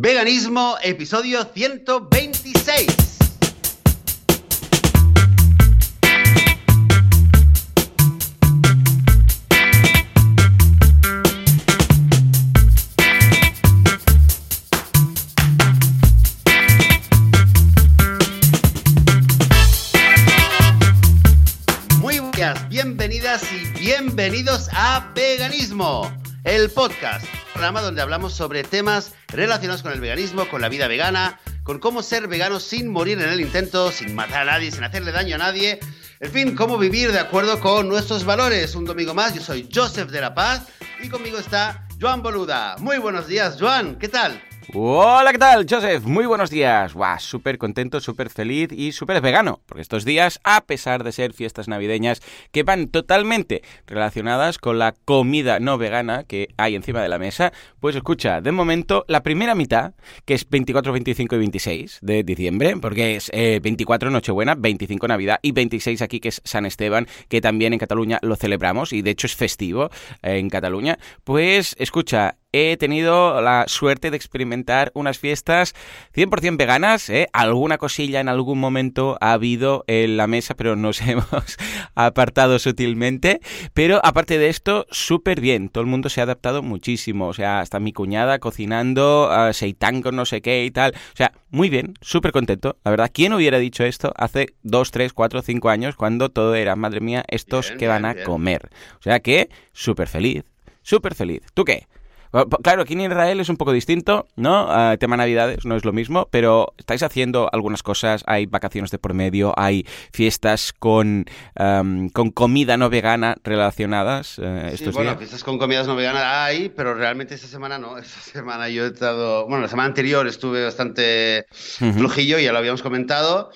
Veganismo, episodio 126. Muy buenas, bienvenidas y bienvenidos a Veganismo, el podcast, programa donde hablamos sobre temas relacionados con el veganismo, con la vida vegana, con cómo ser vegano sin morir en el intento, sin matar a nadie, sin hacerle daño a nadie. En fin, cómo vivir de acuerdo con nuestros valores. Un domingo más, yo soy Joseph de la Paz y conmigo está Joan Boluda. Muy buenos días, Joan, ¿qué tal? Hola, ¿qué tal, Joseph? Muy buenos días. Guau, súper contento, súper feliz y súper vegano. Porque estos días, a pesar de ser fiestas navideñas que van totalmente relacionadas con la comida no vegana que hay encima de la mesa, pues escucha, de momento, la primera mitad, que es 24, 25 y 26 de diciembre, porque es eh, 24 Nochebuena, 25 Navidad y 26 aquí, que es San Esteban, que también en Cataluña lo celebramos y de hecho es festivo eh, en Cataluña. Pues escucha, he tenido la suerte de experimentar unas fiestas 100% veganas. ¿eh? Alguna cosilla en algún momento ha habido en la mesa, pero nos hemos apartado sutilmente. Pero aparte de esto, súper bien. Todo el mundo se ha adaptado muchísimo. O sea, hasta mi cuñada cocinando, uh, seitán con no sé qué y tal. O sea, muy bien, súper contento. La verdad, ¿quién hubiera dicho esto hace 2, 3, 4, 5 años cuando todo era, madre mía, estos Bien, que bien, van a bien. comer? O sea que, súper feliz. Súper feliz. ¿Tú qué? Claro, aquí en Israel es un poco distinto, ¿no? Uh, tema Navidades no es lo mismo, pero estáis haciendo algunas cosas, hay vacaciones de por medio, hay fiestas con, um, con comida no vegana relacionadas uh, Sí, estos bueno, días. fiestas con comidas no veganas hay, pero realmente esta semana no. Esta semana yo he estado. Bueno, la semana anterior estuve bastante Ujú. flojillo, ya lo habíamos comentado.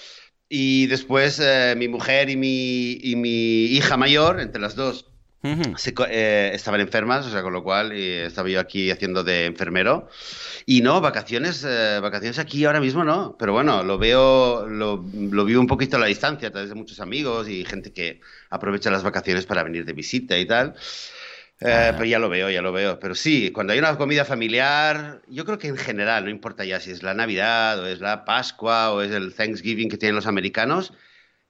Y después eh, mi mujer y mi, y mi hija mayor, entre las dos, Se eh, estaban enfermas, o sea, con lo cual eh, estaba yo aquí haciendo de enfermero. Y no, vacaciones, eh, vacaciones aquí ahora mismo no, pero bueno, lo veo, lo, lo vivo un poquito a la distancia a través de muchos amigos y gente que aprovecha las vacaciones para venir de visita y tal. Eh, Ah. pero ya lo veo, ya lo veo. Pero sí, cuando hay una comida familiar, yo creo que en general, no importa ya si es la Navidad o es la Pascua o es el Thanksgiving que tienen los americanos,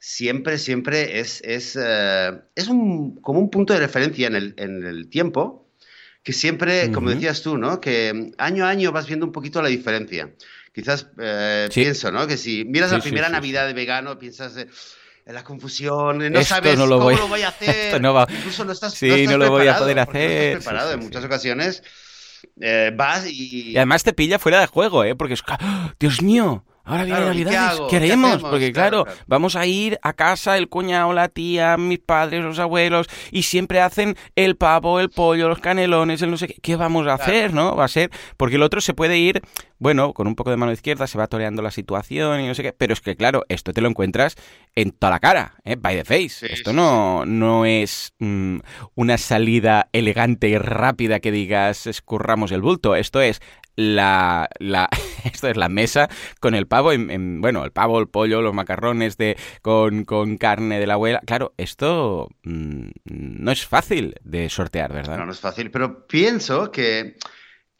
siempre, siempre es, es, eh, es un, como un punto de referencia en el, en el tiempo, que siempre, como Ujú. decías tú, ¿no? Que año a año vas viendo un poquito la diferencia. Quizás eh, Sí. pienso, ¿no? Que si miras Sí, la primera sí, Navidad de vegano, piensas eh, en la confusión, no Esto sabes no lo cómo voy- lo voy a hacer. no va- Incluso no estás, Sí, no estás no lo voy a poder estás hacer. Sí, preparado. en muchas ocasiones eh, vas y... Y además te pilla fuera de juego, ¿eh? Porque es... ¡Ah! ¡Dios mío! Ahora viene Claro, ¿y qué Navidades? ¿qué ¿Qué haremos? hacemos? Porque Claro, claro, claro. vamos a ir a casa el cuñado, la tía, mis padres, los abuelos, y siempre hacen el pavo, el pollo, los canelones, el no sé qué. ¿Qué vamos a hacer, no? Va a ser... Porque el otro se puede ir, bueno, con un poco de mano izquierda, se va toreando la situación y no sé qué. Pero es que, claro, esto te lo encuentras en toda la cara, ¿eh? By the face. Sí, esto sí, no, no es mm, una salida elegante y rápida que digas escurramos el bulto. Esto es la, la esto es la mesa con el pavo en, en- bueno el pavo el pollo los macarrones de con, con carne de la abuela claro esto mm, no es fácil de sortear verdad No, no es fácil, pero pienso que,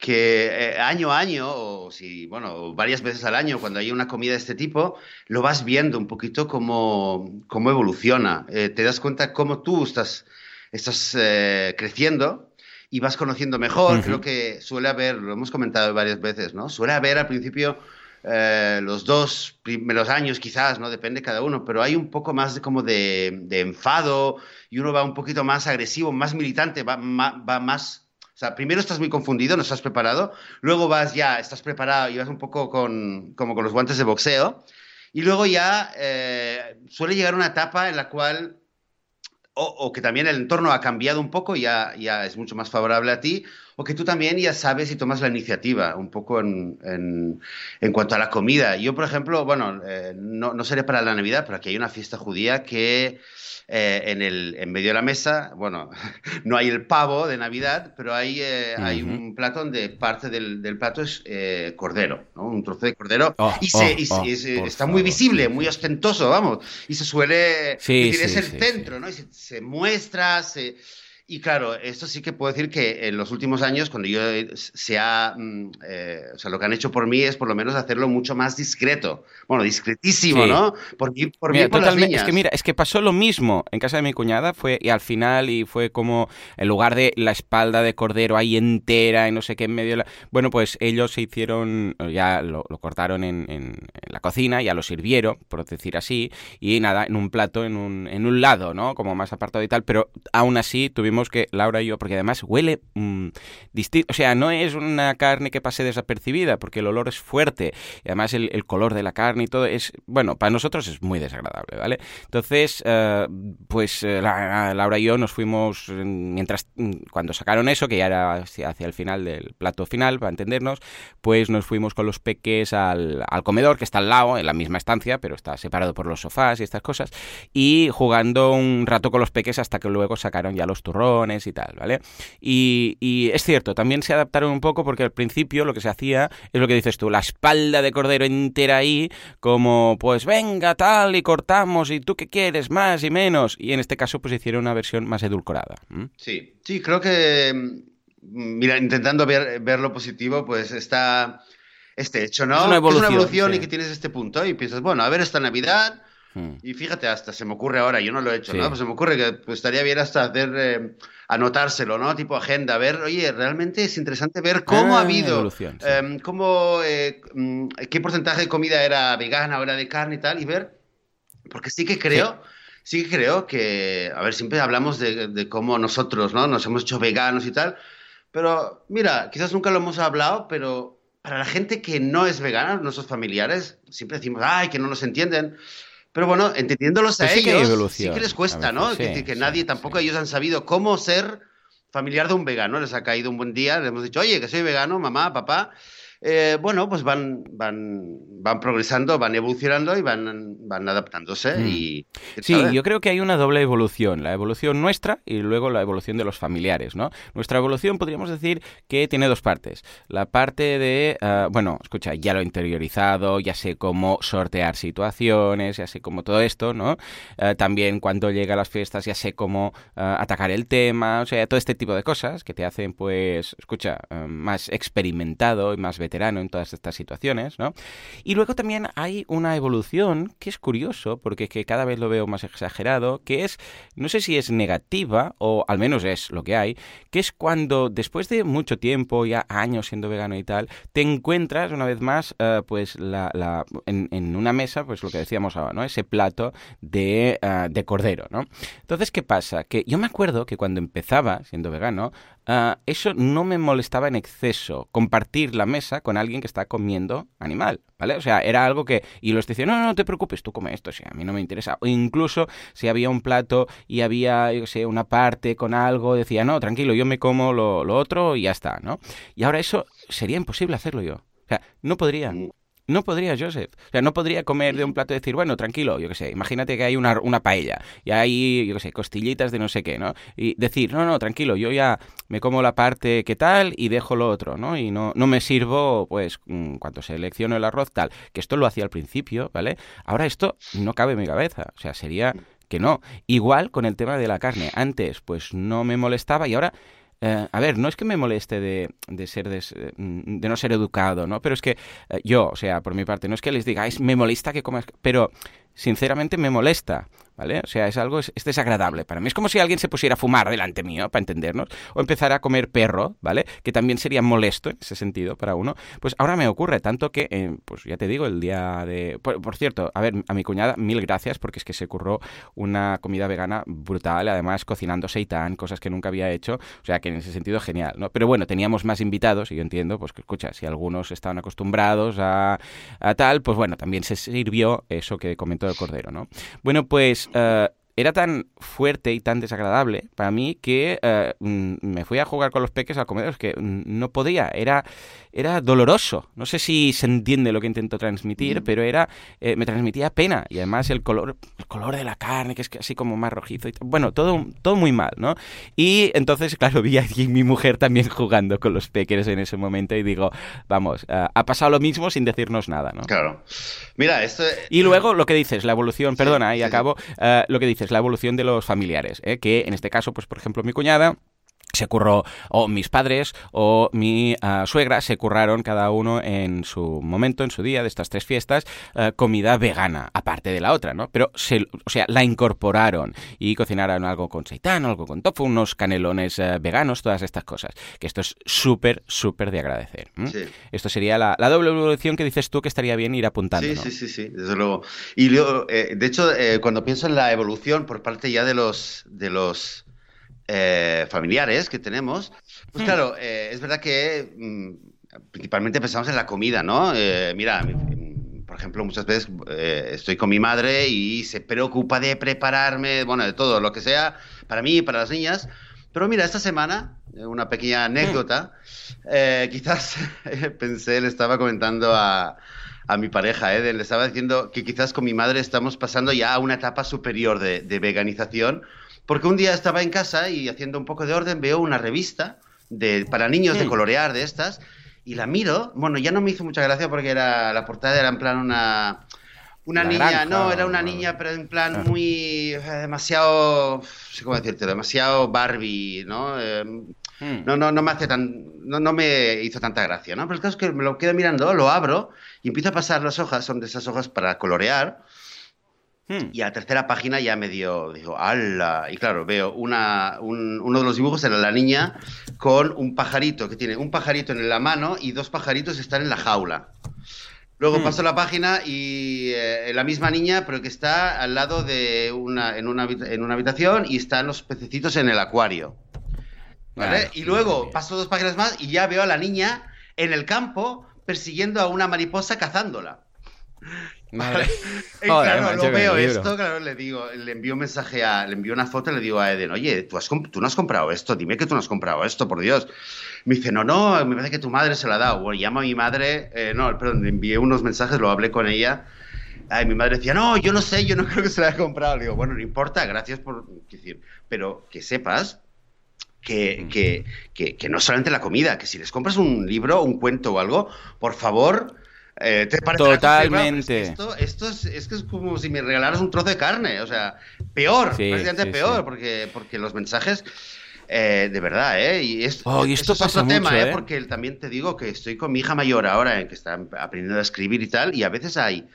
que eh, año a año, o si, bueno, varias veces al año, cuando hay una comida de este tipo, lo vas viendo un poquito cómo, cómo evoluciona. Eh, te das cuenta cómo tú estás, estás eh, creciendo y vas conociendo mejor. Ujú. Creo que suele haber, lo hemos comentado varias veces, ¿no? Suele haber al principio los dos primeros años quizás, ¿no? Depende cada uno, pero hay un poco más de como de, de enfado y uno va un poquito más agresivo, más militante, va, ma- va más... O sea, primero estás muy confundido, no estás preparado, luego vas ya, estás preparado y vas un poco con, como con los guantes de boxeo, y luego ya eh, suele llegar una etapa en la cual o, o que también el entorno ha cambiado un poco, ya, ya es mucho más favorable a ti, o que tú también ya sabes y tomas la iniciativa un poco en, en, en cuanto a la comida. Yo, por ejemplo, bueno, eh, no, no seré para la Navidad, pero aquí hay una fiesta judía que eh, en, el, en medio de la mesa, bueno, no hay el pavo de Navidad, pero hay, eh, hay Ujú. un plato donde parte del, del plato es eh, cordero, ¿no? Un trozo de cordero. Oh, y se, oh, y se- oh, y se- está muy visible, muy ostentoso, vamos. Y se suele Sí, decir, es sí, el sí, centro, ¿no? Y se, se muestra, se... Y claro, esto sí que puedo decir que en los últimos años, cuando yo se ha, mm, eh, o sea, lo que han hecho por mí es por lo menos hacerlo mucho más discreto. Bueno, discretísimo, ¿no? Por mí, por mí, por las niñas. Es que mira, es que pasó lo mismo en casa de mi cuñada, fue y al final y fue como en lugar de la espalda de cordero ahí entera y no sé qué en medio, de la... bueno, pues ellos se hicieron, ya lo, cortaron en, en, la cocina, ya lo sirvieron, por decir así, y nada, en un plato, en un, en un lado, ¿no? Como más apartado y tal, pero aún así tuvimos que Laura y yo, porque además huele mm, distinto, o sea, no es una carne que pase desapercibida, porque el olor es fuerte, y además el, color de la carne y todo es, bueno, para nosotros es muy desagradable, ¿vale? Entonces, eh, pues eh, Laura y yo nos fuimos, mientras, mm, cuando sacaron eso, que ya era hacia, el final del plato final, para entendernos, pues nos fuimos con los peques al, al comedor, que está al lado, en la misma estancia, pero está separado por los sofás y estas cosas, y jugando un rato con los peques hasta que luego sacaron ya los turrones y tal, ¿vale? Y, es cierto, también se adaptaron un poco porque al principio lo que se hacía es lo que dices tú, la espalda de cordero entera ahí, como pues venga tal y cortamos y tú qué quieres, más y menos. Y en este caso pues hicieron una versión más edulcorada. Sí, sí, creo que, mm, mira, intentando ver, ver lo positivo, pues está este hecho, ¿no? Es una evolución, es una evolución y que tienes este punto y piensas, bueno, a ver esta Navidad Hmm. Y fíjate, hasta se me ocurre ahora, yo no lo he hecho, ¿no? Pues se me ocurre que pues, estaría bien hasta hacer, eh, anotárselo, ¿no? Tipo agenda, ver, oye, realmente es interesante ver cómo ha ah, habido, em, cómo, eh, mm, qué porcentaje de comida era vegana o era de carne y tal, y ver, porque sí que creo... Sí. que creo que, a ver, siempre hablamos de, de cómo nosotros, ¿no? Nos hemos hecho veganos y tal, pero mira, quizás nunca lo hemos hablado, pero para la gente que no es vegana, nuestros familiares, siempre decimos, ay, que no nos entienden. Pero bueno, entendiéndolos a pues ellos, sí que les cuesta, ¿no? que, nadie, tampoco ellos han sabido cómo ser familiar de un vegano. Les ha caído un buen día, les hemos dicho, oye, que soy vegano, mamá, papá. Eh, bueno, pues van, van, van progresando, van evolucionando y van, van adaptándose. Mm. Y, sí, yo creo que hay una doble evolución, la evolución nuestra y luego la evolución de los familiares, ¿no? Nuestra evolución podríamos decir que tiene dos partes. La parte de, ah, bueno, escucha, ya lo he interiorizado, ya sé cómo sortear situaciones, ya sé cómo todo esto, ¿no? Ah, también cuando llega a las fiestas ya sé cómo atacar el tema, o sea, todo este tipo de cosas que te hacen, pues, escucha, más experimentado y más veterano en todas estas situaciones, ¿no? Y luego también hay una evolución que es curioso, porque que cada vez lo veo más exagerado, que es, no sé si es negativa, o al menos es lo que hay, que es cuando después de mucho tiempo, ya años siendo vegano y tal, te encuentras una vez más, eh, pues, la, en, una mesa, pues lo que decíamos ahora, ¿no? Ese plato de, eh, de cordero, ¿no? Entonces, ¿qué pasa? Que yo me acuerdo que cuando empezaba siendo vegano, Ah, eso no me molestaba en exceso, compartir la mesa con alguien que está comiendo animal, ¿vale? O sea, era algo que, y los decía, no, no, te preocupes, tú come esto, o sea, a mí no me interesa. O incluso si había un plato y había, yo sé, una parte con algo, decía, no, tranquilo, yo me como lo, otro y ya está, ¿no? Y ahora eso sería imposible hacerlo yo. O sea, no podría. No podría, Joseph. O sea, no podría comer de un plato y decir, bueno, tranquilo, yo qué sé, imagínate que hay una, una paella y hay, yo qué sé, costillitas de no sé qué, ¿no? Y decir, no, no, tranquilo, yo ya me como la parte que tal y dejo lo otro, ¿no? Y no, no me sirvo, pues, mm, cuando selecciono el arroz tal, que esto lo hacía al principio, ¿vale? Ahora esto no cabe en mi cabeza, o sea, sería que no. Igual con el tema de la carne. Antes, pues no me molestaba y ahora eh, a ver, no es que me moleste de, de ser de, de, no ser educado, ¿no? Pero es que eh, yo, o sea, por mi parte, no es que les digáis, me molesta que comas, pero sinceramente me molesta. ¿Vale? O sea, es algo, es, desagradable para mí. Es como si alguien se pusiera a fumar delante mío, para entendernos, o empezara a comer perro, ¿vale? Que también sería molesto en ese sentido para uno. Pues ahora me ocurre, tanto que, eh, pues ya te digo, el día de... Por, cierto, a ver, a mi cuñada, mil gracias, porque es que se curró una comida vegana brutal, además cocinando seitan, cosas que nunca había hecho, o sea, que en ese sentido genial, ¿no? Pero bueno, teníamos más invitados, y yo entiendo, pues que escucha, si algunos estaban acostumbrados a, a tal, pues bueno, también se sirvió eso que comentó el Cordero, ¿no? Bueno, pues uh, era tan fuerte y tan desagradable para mí que eh, mm, me fui a jugar con los peques al comedor, que no podía, era, era doloroso. No sé si se entiende lo que intento transmitir, mm. pero era eh, me transmitía pena y además el color, el color de la carne, que es así como más rojizo. Y bueno, todo, todo muy mal, ¿no? Y entonces, claro, vi a mi mujer también jugando con los peques en ese momento y digo, vamos, eh, ha pasado lo mismo sin decirnos nada, ¿no? Claro. Mira, esto... Y luego lo que dices, la evolución, perdona, y acabo, lo que dices dices, la evolución de los familiares, ¿eh? que en este caso, pues por ejemplo, mi cuñada se curró, o mis padres o mi ah, suegra se curraron cada uno en su momento, en su día de estas tres fiestas, eh, comida vegana, aparte de la otra, ¿no? Pero, se, o sea, la incorporaron y cocinaron algo con seitán, algo con tofu, unos canelones eh, veganos, todas estas cosas. Que esto es súper, súper de agradecer. Esto sería la, doble evolución que dices tú que estaría bien ir apuntando. Sí, sí, sí, sí, desde luego. Y luego, eh, de hecho, cuando pienso en la evolución por parte ya de los, de los eh, familiares que tenemos, pues hmm. claro, eh, es verdad que mm, principalmente pensamos en la comida, ¿no? Eh, mira, por ejemplo, muchas veces estoy con mi madre y se preocupa de prepararme, bueno, de todo, lo que sea, para mí y para las niñas. Pero mira, esta semana, una pequeña anécdota, quizás pensé, le estaba comentando a, a mi pareja, ¿eh? le estaba diciendo que quizás con mi madre estamos pasando ya a una etapa superior de, de veganización porque un día estaba en casa y haciendo un poco de orden veo una revista de, para niños de colorear de estas y la miro. Bueno, ya no me hizo mucha gracia porque era la portada era en plan una una niña, no, era una niña, pero en plan muy eh, demasiado, no sé cómo decirte, demasiado Barbie, ¿no? Em, hmm. No, no, no me hace tan, no, no, me hizo tanta gracia, ¿no? Pero el caso es que me lo quedo mirando, lo abro y empiezo a pasar las hojas, son de esas hojas para colorear Hmm. Y a la tercera página ya me dio, dijo, ¡hala! Y claro, veo una, uno de los dibujos era la niña con un pajarito, que tiene un pajarito en la mano y dos pajaritos están en la jaula. Luego hmm. paso la página y eh, la misma niña, pero que está al lado de una en, una, en una habitación y están los pececitos en el acuario. ¿Vale? y luego paso dos páginas más y ya veo a la niña en el campo persiguiendo a una mariposa cazándola. Vale. claro, lo veo esto, claro, le digo, le envío un mensaje a, le envío una foto y le digo a Eden, oye, ¿tú, has, tú no has comprado esto, dime que tú no has comprado esto, por Dios. Me dice, no, no, me parece que tu madre se lo ha dado. Bueno, llamo a mi madre, eh, no, perdón, le envié unos mensajes, lo hablé con ella. Ay, mi madre decía, no, yo no sé, yo no creo que se lo haya comprado. Le digo, bueno, no importa, gracias por decir, pero que sepas que, que, que, que, no solamente la comida, que si les compras un libro, un cuento o algo, por favor, eh, Totalmente. esto, esto es, es, que es como si me regalaras un trozo de carne, o sea, peor, bastante peor, Porque, porque los mensajes, eh, de verdad, ¿eh? Y, oh, esto pasa otro tema, ¿eh? Porque también te digo que estoy con mi hija mayor ahora, en que está aprendiendo a escribir y tal, y a veces hay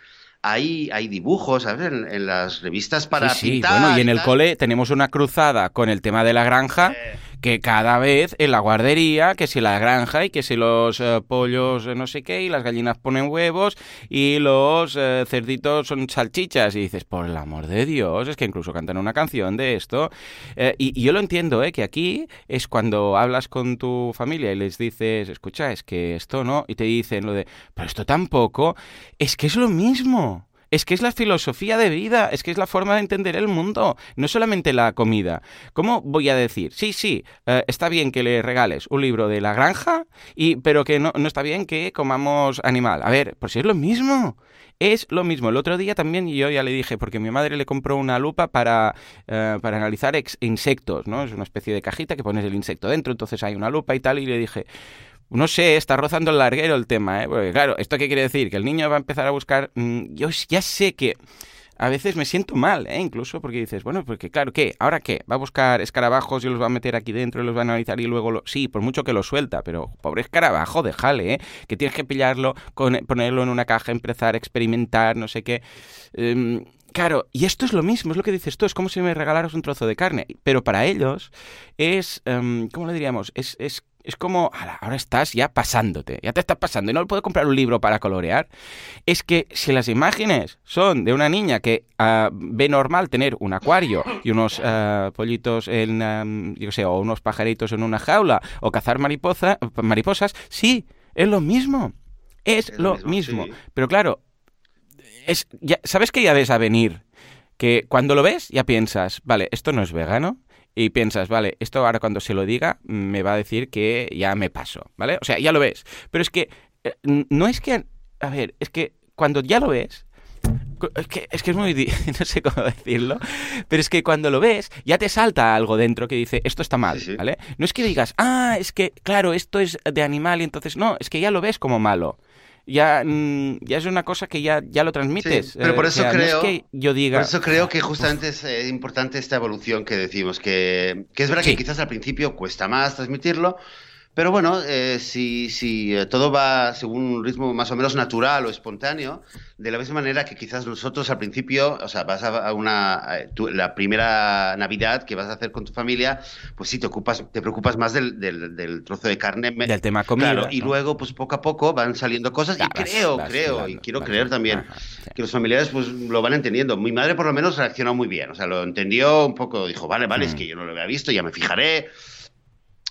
hay, hay dibujos, ¿sabes? En, las revistas para sí, sí. Bueno, y en el cole tenemos una cruzada con el tema de la granja. Que cada vez en la guardería, que si la granja y que si los eh, pollos eh, no sé qué, y las gallinas ponen huevos y los eh, cerditos son salchichas. Y dices, por el amor de Dios, es que incluso cantan una canción de esto. Y, y, yo lo entiendo. Que aquí es cuando hablas con tu familia y les dices, escucha, es que esto no, y te dicen lo de, pero esto tampoco, es que es lo mismo. Es que es la filosofía de vida, es que es la forma de entender el mundo, no solamente la comida. ¿Cómo voy a decir? Sí, sí, eh, está bien que le regales un libro de la granja, y, pero que no, está bien que comamos animal. A ver, pues es lo mismo. Es lo mismo. El otro día también yo ya le dije, porque mi madre le compró una lupa para, eh, para analizar insectos, ¿no? Es una especie de cajita que pones el insecto dentro, entonces hay una lupa y tal, y le dije, no sé, está rozando el larguero el tema, ¿eh? Porque claro, ¿esto qué quiere decir? Que el niño va a empezar a buscar... Mm, yo ya sé que a veces me siento mal, ¿eh? Incluso porque dices, bueno, porque claro, ¿qué? ¿Ahora qué? ¿Va a buscar escarabajos y los va a meter aquí dentro y los va a analizar y luego lo... Sí, por mucho que lo suelta, pero pobre escarabajo, déjale, ¿eh? Que tienes que pillarlo, ponerlo en una caja, empezar a experimentar, no sé qué... Em, claro, y esto es lo mismo, es lo que dices tú, es como si me regalaras un trozo de carne, pero para ellos es, em, ¿cómo lo diríamos? Es, es es como, ahora estás ya pasándote, ya te estás pasando y no puedo comprar un libro para colorear. Es que si las imágenes son de una niña que ah, ve normal tener un acuario y unos ah, pollitos en, yo sé, o unos pajaritos en una jaula o cazar mariposa, mariposas, sí, es lo mismo. Es, lo, mismo. Pero claro, es, ya, ¿sabes que ya ves a venir? Que cuando lo ves ya piensas, vale, esto no es vegano, y piensas, vale, esto ahora cuando se lo diga me va a decir que ya me paso, ¿vale? O sea, ya lo ves. Pero es que eh, no es que, a ver, es que cuando ya lo ves, es que, es que es muy... no sé cómo decirlo, pero es que cuando lo ves ya te salta algo dentro que dice, esto está mal, ¿vale? No es que digas, ah, es que, claro, esto es de animal y entonces, no, es que ya lo ves como malo. Ya, mm, ya es una cosa que ya, ya lo transmites. pero por Eh, o eso sea, no creo, es que yo diga... por eso creo que justamente es eh, importante esta evolución que decimos, que, que es verdad Sí. que quizás al principio cuesta más transmitirlo, pero bueno, eh, si, si eh, todo va según un ritmo más o menos natural o espontáneo, de la misma manera que quizás nosotros al principio, o sea, vas a una, a tu- la primera Navidad que vas a hacer con tu familia, pues sí, te ocupas, te preocupas más del, del, del trozo de carne. Del tema comida, Claro, y luego, pues poco a poco van saliendo cosas Ya, y vas- creo, vas creo, y quiero creer también Ajá, sí. que los familiares pues lo van entendiendo. Mi madre por lo menos reaccionó muy bien, o sea, lo entendió un poco, dijo, vale, vale, es Mm. que yo no lo había visto, ya me fijaré.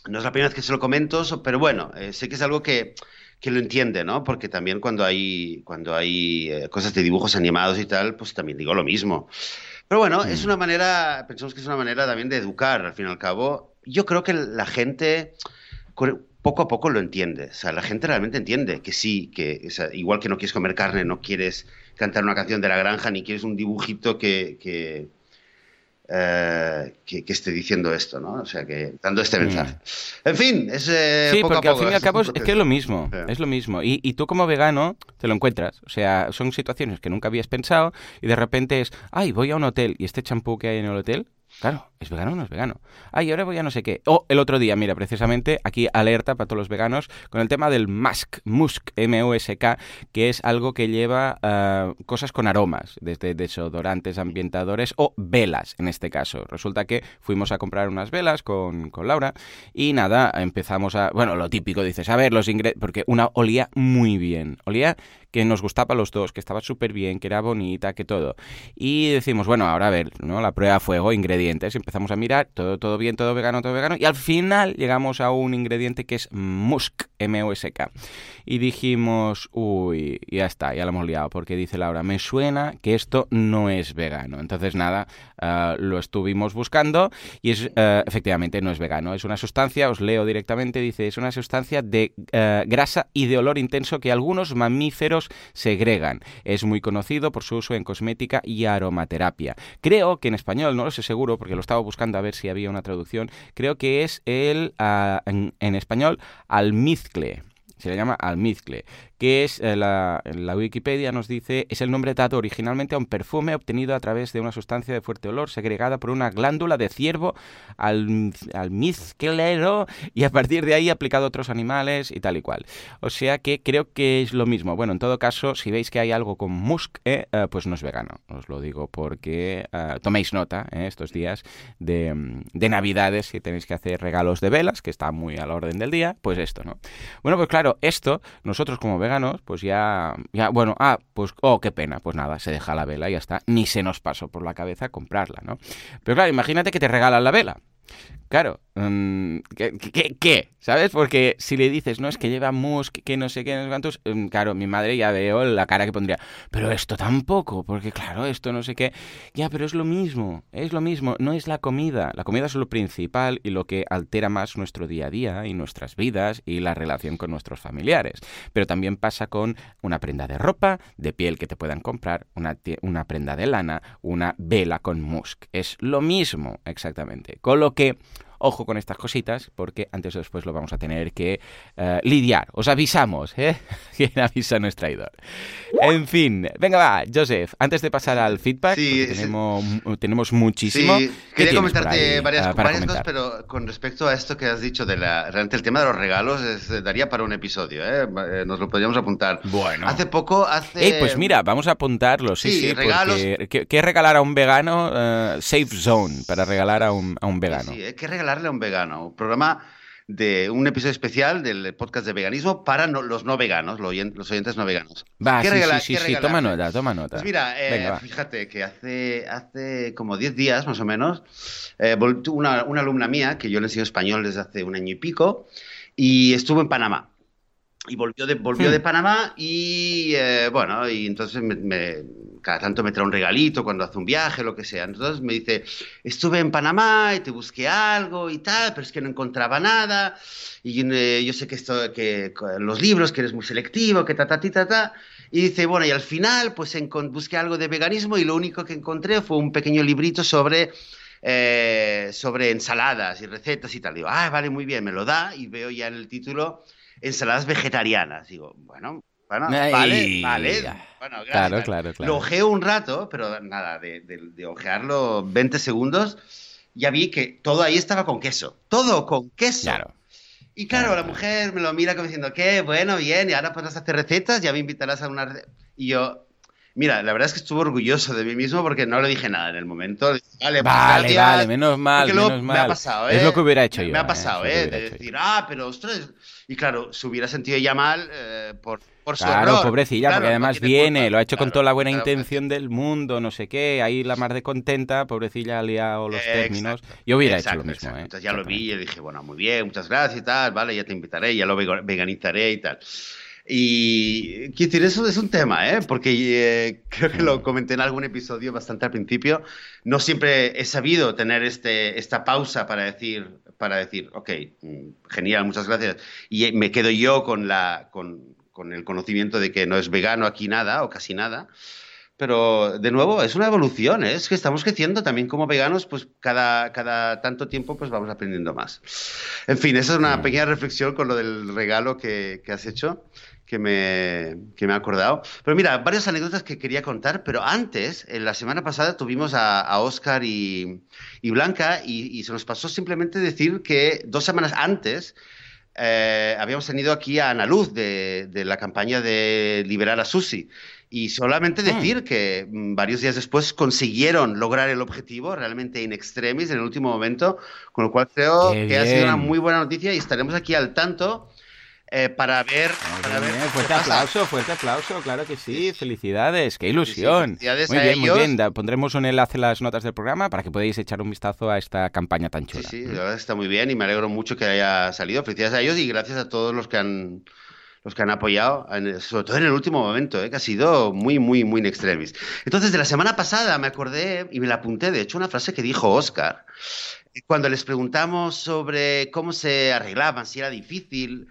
No es la primera vez que se lo comento, pero bueno, eh, sé que es algo que, que lo entiende, ¿no? Porque también cuando hay, cuando hay eh, cosas de dibujos animados y tal, pues también digo lo mismo. Pero bueno, es Mm. una manera, pensamos que es una manera también de educar, al fin y al cabo. Yo creo que la gente poco a poco lo entiende. O sea, la gente realmente entiende que sí, que o sea, igual que no quieres comer carne, no quieres cantar una canción de la granja, ni quieres un dibujito que, que, eh, que, que esté diciendo esto, ¿no? O sea, que dando este mensaje. En fin, es eh, Mm. Sí, poco a porque al poco, fin y al cabo es, es que es lo mismo, Sí. es lo mismo. Y, y tú como vegano te lo encuentras. O sea, son situaciones que nunca habías pensado y de repente es, ay, voy a un hotel y este champú que hay en el hotel, claro, ¿es vegano o no es vegano? Ay, ahora voy a no sé qué. O el otro día, mira, precisamente, aquí alerta para todos los veganos con el tema del musk, musk, M-U-S-K, que es algo que lleva ah, cosas con aromas, desde desodorantes, ambientadores o velas, en este caso. Resulta que fuimos a comprar unas velas con, con Laura y nada, empezamos a... Bueno, lo típico, dices, a ver, los ingredientes... Porque una olía muy bien. Olía que nos gustaba a los dos, que estaba súper bien, que era bonita, que todo. Y decimos, bueno, ahora a ver, ¿no? La prueba a fuego, ingredientes. Empezamos a mirar, todo, todo bien, todo vegano, todo vegano. Y al final llegamos a un ingrediente que es musk, M-U-S-K. Y dijimos, uy, ya está, ya lo hemos liado, porque dice Laura, me suena que esto no es vegano. Entonces, nada, ah, lo estuvimos buscando y es, eh, efectivamente, no es vegano. Es una sustancia, os leo directamente, dice, es una sustancia de eh, grasa y de olor intenso que algunos mamíferos segregan. Es muy conocido por su uso en cosmética y aromaterapia. Creo que en español, no lo sé seguro, porque lo estaba buscando a ver si había una traducción, creo que es el, ah, en, en español, almizcle. Se le llama almizcle, que es eh, la, Wikipedia nos dice es el nombre dado originalmente a un perfume obtenido a través de una sustancia de fuerte olor segregada por una glándula de ciervo al, almizclero y a partir de ahí aplicado a otros animales y tal y cual. O sea que creo que es lo mismo. Bueno, en todo caso, si veis que hay algo con musk, eh, eh, pues no es vegano. Os lo digo porque eh, toméis nota estos días de, mm, de Navidades si tenéis que hacer regalos de velas, que está muy a la orden del día, pues esto, ¿no? Bueno, pues claro, esto, nosotros como veganos, pues ya, ya, bueno, ah, pues, oh, qué pena, pues nada, se deja la vela y ya está, ni se nos pasó por la cabeza comprarla, ¿no? Pero claro, imagínate que te regalan la vela. Claro, mm, ¿qué? ¿Sabes? Porque si le dices, no, es que lleva musk, que no sé qué, no sé cuántos, mm, claro, mi madre ya veo la cara que pondría, pero esto tampoco, porque claro, esto no sé qué, ya, pero es lo mismo, es lo mismo, no es la comida, la comida es lo principal y lo que altera más nuestro día a día y nuestras vidas y la relación con nuestros familiares, pero también pasa con una prenda de ropa, de piel que te puedan comprar, una, una prenda de lana, una vela con musk, es lo mismo exactamente, con lo que Ojo con estas cositas, porque antes o después lo vamos a tener que eh, lidiar. Os avisamos, ¿eh? Quien avisa no es traidor. En fin, venga, va, Joseph, antes de pasar al feedback, Sí, porque sí. tenemos, tenemos muchísimo. Sí, ¿Qué quería comentarte ahí, varias, cosas, pero con respecto a esto que has dicho de la, realmente el tema de los regalos es- eh, daría para un episodio, ¿eh? Eh, Nos lo podríamos apuntar. Bueno. Hace poco, hace... Ey, pues mira, vamos a apuntarlo, sí, Sí, sí, regalos. ¿qué, qué regalar a un vegano? Safe zone para regalar a un, a un vegano. Sí, hay que regalarle a un vegano. Un programa de un episodio especial del podcast de veganismo para no- los no veganos, los oyen- los oyentes no veganos. Va, ¿Qué sí, regala- sí, sí, sí, toma nota, toma nota. Pues mira, eh, Venga, fíjate que hace, hace como 10 días más o menos, eh, una, una alumna mía, que yo le enseño español desde hace un año y pico, y estuvo en Panamá. Y volvió de, volvió Hmm. de Panamá y, eh, bueno, y entonces me, me- cada tanto me trae un regalito cuando hace un viaje, lo que sea. Entonces me dice, estuve en Panamá y te busqué algo y tal, pero es que no encontraba nada. Y eh, yo sé que, esto, que los libros, que eres muy selectivo, que ta, ta, ti, ta, ta. Y dice, bueno, y al final pues busqué algo de veganismo y lo único que encontré fue un pequeño librito sobre, eh, sobre ensaladas y recetas y tal. Digo, ah, vale, muy bien, me lo da y veo ya en el título ensaladas vegetarianas. Digo, bueno, Bueno, Ay, vale, vale. Bueno, gracias, Claro, claro, claro. Lo ojeé un rato, pero nada, de, de, de ojearlo 20 segundos, ya vi que todo ahí estaba con queso. Todo con queso. Claro. Y claro, Claro, la mujer me lo mira como diciendo, qué bueno, bien, y ahora podrás hacer recetas, ya me invitarás a una. Y yo, mira, la verdad es que estuve orgulloso de mí mismo porque no le dije nada en el momento. Vale, pues Vale, gracias". vale, menos mal, menos me mal. ha pasado, ¿eh? Es lo que hubiera hecho me, yo. Me ha ¿eh? pasado, ¿eh? hubiera De decir, ah, pero ostras. Y claro, se hubiera sentido ya mal eh, por, por su Claro, error. pobrecilla, Claro, porque además viene, culpa. lo ha hecho con toda la buena claro, intención del mundo, no sé qué, ahí la mar de contenta, pobrecilla ha liado los Eh, términos. exacto, Yo hubiera exacto, hecho lo mismo, exacto. ¿eh? Entonces ya lo vi y le dije, bueno, muy bien, muchas gracias y tal, vale, ya te invitaré, ya lo veganizaré y tal. Y quiero decir, eso es un tema, ¿eh? Porque eh, creo que lo comenté en algún episodio bastante al principio. No siempre he sabido tener este, esta pausa para decir, para decir, ok, mm, genial, muchas gracias. Y me quedo yo con, la, con, con el conocimiento de que no es vegano aquí nada o casi nada. Pero, de nuevo, es una evolución, ¿eh? es que estamos creciendo también como veganos, pues cada, cada tanto tiempo pues vamos aprendiendo más. En fin, esa es una Mm. pequeña reflexión con lo del regalo que, que has hecho, que me, que me ha acordado. Pero mira, varias anécdotas que quería contar, pero antes, en la semana pasada tuvimos a, a Oscar y, y Blanca y, y se nos pasó simplemente decir que dos semanas antes eh, habíamos tenido aquí a Ana Luz de, de la campaña de liberar a Susi. Y solamente decir que mm, varios días después consiguieron lograr el objetivo realmente in extremis en el último momento, con lo cual creo Qué que ha sido una bien. muy buena noticia y estaremos aquí al tanto eh, para ver. Para bien, fuerte aplauso, fuerte aplauso, claro que sí, felicidades, qué ilusión. felicidades muy a bien, muy bien, pondremos un enlace en las notas del programa para que podáis echar un vistazo a esta campaña tan Sí, chula. sí, la verdad está muy bien y me alegro mucho que haya salido. Felicidades a ellos y gracias a todos los que han los que han apoyado, en- sobre todo en el último momento, ¿eh? que ha sido muy, muy, muy in extremis. Entonces, de la semana pasada me acordé y me la apunté, de hecho, una frase que dijo Oscar, cuando les preguntamos sobre cómo se arreglaban, si era difícil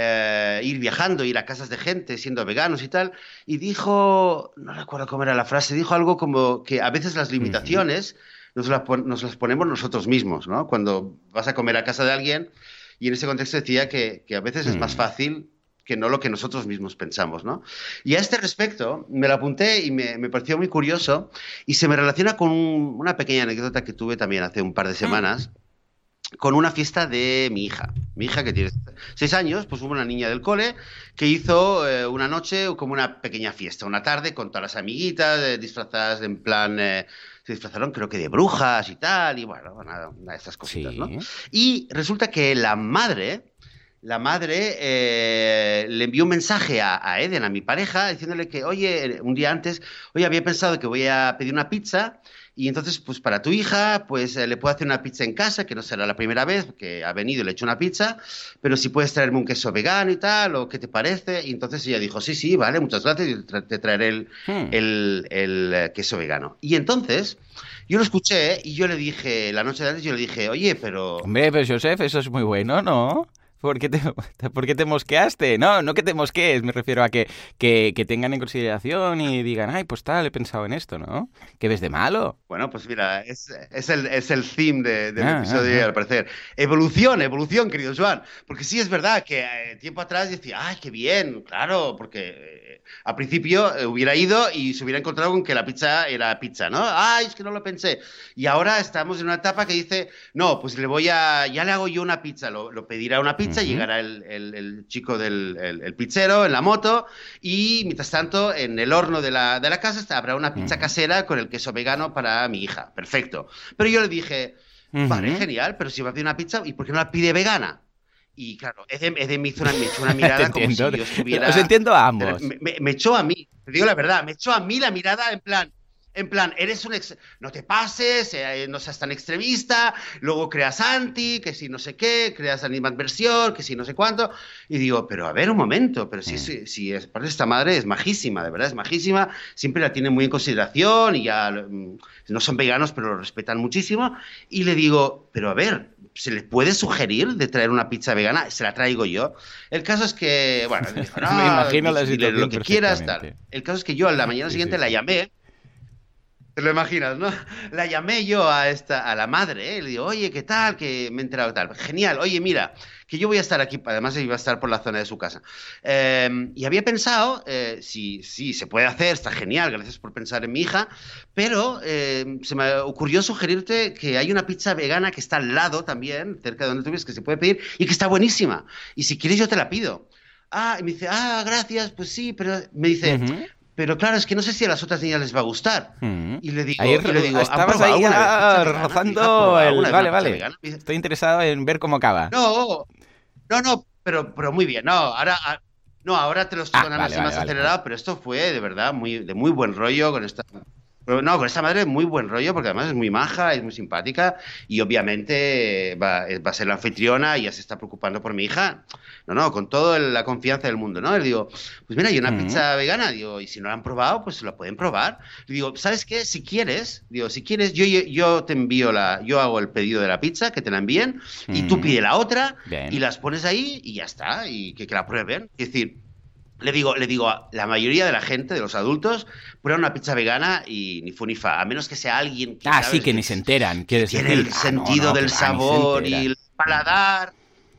eh, ir viajando, ir a casas de gente, siendo veganos y tal, y dijo, no recuerdo cómo era la frase, dijo algo como que a veces las limitaciones nos, las pon- nos las ponemos nosotros mismos, ¿no? Cuando vas a comer a casa de alguien, y en ese contexto decía que, que a veces es más Mm. fácil que no lo que nosotros mismos pensamos, ¿no? Y a este respecto me lo apunté y me, me pareció muy curioso y se me relaciona con un- una pequeña anécdota que tuve también hace un par de semanas con una fiesta de mi hija. Mi hija que tiene seis años, pues hubo una niña del cole que hizo eh, una noche como una pequeña fiesta, una tarde con todas las amiguitas eh, disfrazadas en plan... eh, se disfrazaron creo que de brujas y tal, y bueno, nada, una de estas cositas, Sí. ¿no? Y resulta que la madre, la madre eh, le envió un mensaje a, a Eden, a mi pareja, diciéndole que, oye, un día antes, oye, había pensado que voy a pedir una pizza y entonces, pues para tu hija, pues eh, le puedo hacer una pizza en casa, que no será la primera vez que ha venido y le he hecho una pizza, pero si puedes traerme un queso vegano y tal, o qué te parece. Y entonces ella dijo, sí, sí, vale, muchas gracias, tra- te traeré el, Hmm. el, el, eh, queso vegano. Y entonces, yo lo escuché y yo le dije, la noche de antes, yo le dije, oye, pero... Hombre, pero Joseph, eso es muy bueno, ¿no? ¿Por qué, te, ¿Por qué te mosqueaste? No, no que te mosquees, me refiero a que, que, que tengan en consideración y digan, ay, pues tal, he pensado en esto, ¿no? ¿Qué ves de malo? Bueno, pues mira, es, es el, es el theme de- del Ah, episodio, ah, ah. al parecer. Evolución, evolución, querido Joan. Porque sí es verdad que eh, tiempo atrás decía, ay, qué bien, claro, porque eh, al principio eh, hubiera ido y se hubiera encontrado con que la pizza era pizza, ¿no? Ay, es que no lo pensé. Y ahora estamos en una etapa que dice, no, pues le voy a, ya le hago yo una pizza, lo, lo pedirá una pizza, Ujú. llegará el, el- el chico del el, el pizzero en la moto y mientras tanto en el horno de la, de la casa habrá una pizza casera con el queso vegano para mi hija. Perfecto. Pero yo le dije, vale, genial, pero si va a pedir una pizza, ¿y por qué no la pide vegana? Y claro, Ede, Ede me hizo una, me echó una mirada como si yo estuviera... Os entiendo a ambos. Me, me- me echó a mí, te digo la verdad, me echó a mí la mirada en plan, en plan, eres un ex... no te pases, eh, no seas tan extremista, luego creas anti, que si no sé qué, creas animadversión, que si no sé cuánto, y digo, pero a ver un momento, pero si, Mm. si, si es, aparte esta madre es majísima, de verdad es majísima, siempre la tiene muy en consideración y ya mm, no son veganos, pero lo respetan muchísimo, y le digo, pero a ver, ¿se le puede sugerir de traer una pizza vegana? Se la traigo yo. El caso es que, bueno, me dijo, no, Me imagino la lo que quieras, tal. El caso es que yo a la mañana Sí, siguiente sí, la llamé te lo imaginas, ¿no? La llamé yo a esta, a la madre, ¿eh? le digo, oye, ¿qué tal? Que me he enterado tal. Genial, oye, mira, que yo voy a estar aquí, además iba a estar por la zona de su casa. Em, y había pensado, eh, si sí, se puede hacer, está genial, gracias por pensar en mi hija, pero em, se me ocurrió sugerirte que hay una pizza vegana que está al lado también, cerca de donde tú vives, que se puede pedir y que está buenísima. Y si quieres yo te la pido. Ah, y me dice, ah, gracias, pues sí, pero me dice, pero claro, es que no sé si a las otras niñas les va a gustar. Mm. Y le digo, Ahí y le digo estabas ahí ya rozando el... Vale, vale. Estoy interesado en ver cómo acaba. No, no, no, pero, pero muy bien. No, ahora, no, ahora te lo estoy ah, contando así más acelerado, pero esto fue de verdad muy, de muy buen rollo con esta no, con esta madre muy buen rollo, porque además es muy maja, es muy simpática y obviamente va, va, a ser la anfitriona y ya se está preocupando por mi hija. No, no, con toda la confianza del mundo, ¿no? Le digo, pues mira, hay una pizza vegana, digo, y si no la han probado, pues la pueden probar. Le digo, ¿sabes qué? Si quieres, digo, si quieres, yo, yo te envío la, yo hago el pedido de la pizza, que te la envíen, y tú pide la otra, y las pones ahí y ya está, y que, que la prueben. Es decir, le digo, le digo, la mayoría de la gente, de los adultos, prueba una pizza vegana y ni fu ni fa, a menos que sea alguien que, ah, sí, que, ni se enteran, que tiene el ah, sentido del sabor y el paladar,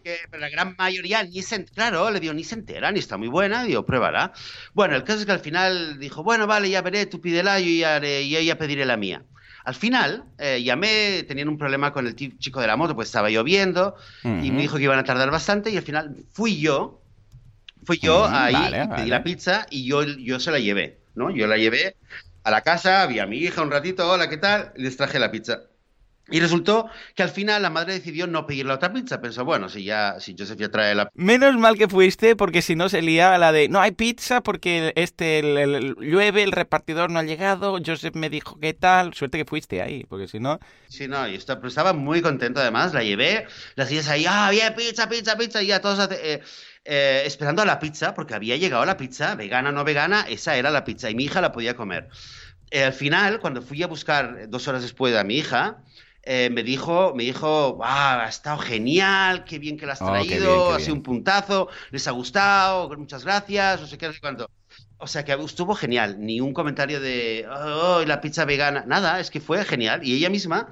que la gran mayoría ni se, claro, le digo, ni se enteran y está muy buena, digo, pruébala. Bueno, el caso es que al final dijo, bueno, vale, ya veré, tú pídela, yo ya, yo ya pediré la mía. Al final, eh, llamé, tenían un problema con el chico de la moto, pues estaba lloviendo, y me dijo que iban a tardar bastante, y al final fui yo, Fui yo ahí, pedí la pizza y yo, yo se la llevé, ¿no? Yo la llevé a la casa, vi a mi hija un ratito, hola, ¿qué tal? Y les traje la pizza. Y resultó que al final la madre decidió no pedir la otra pizza. Pensó, bueno, si ya, si Joseph ya trae la Menos mal que fuiste, porque si no se liaba la de no hay pizza porque este el, llueve, el repartidor no ha llegado, Joseph me dijo qué tal. Suerte que fuiste ahí, porque si no. Sí, no, y estaba muy contento además, la llevé, las días ahí, ah, bien, pizza, pizza, pizza, y ya todos eh, eh, esperando a la pizza, porque había llegado la pizza, vegana o no vegana, esa era la pizza y mi hija la podía comer. Eh, al final, cuando fui a buscar dos horas después a mi hija, eh, me dijo, me dijo, ha estado genial, qué bien que la has oh, traído, ha sido un puntazo, les ha gustado, muchas gracias, no sé qué, no sé cuánto. O sea que estuvo genial, ni un comentario de, oh, la pizza vegana, nada, es que fue genial. Y ella misma,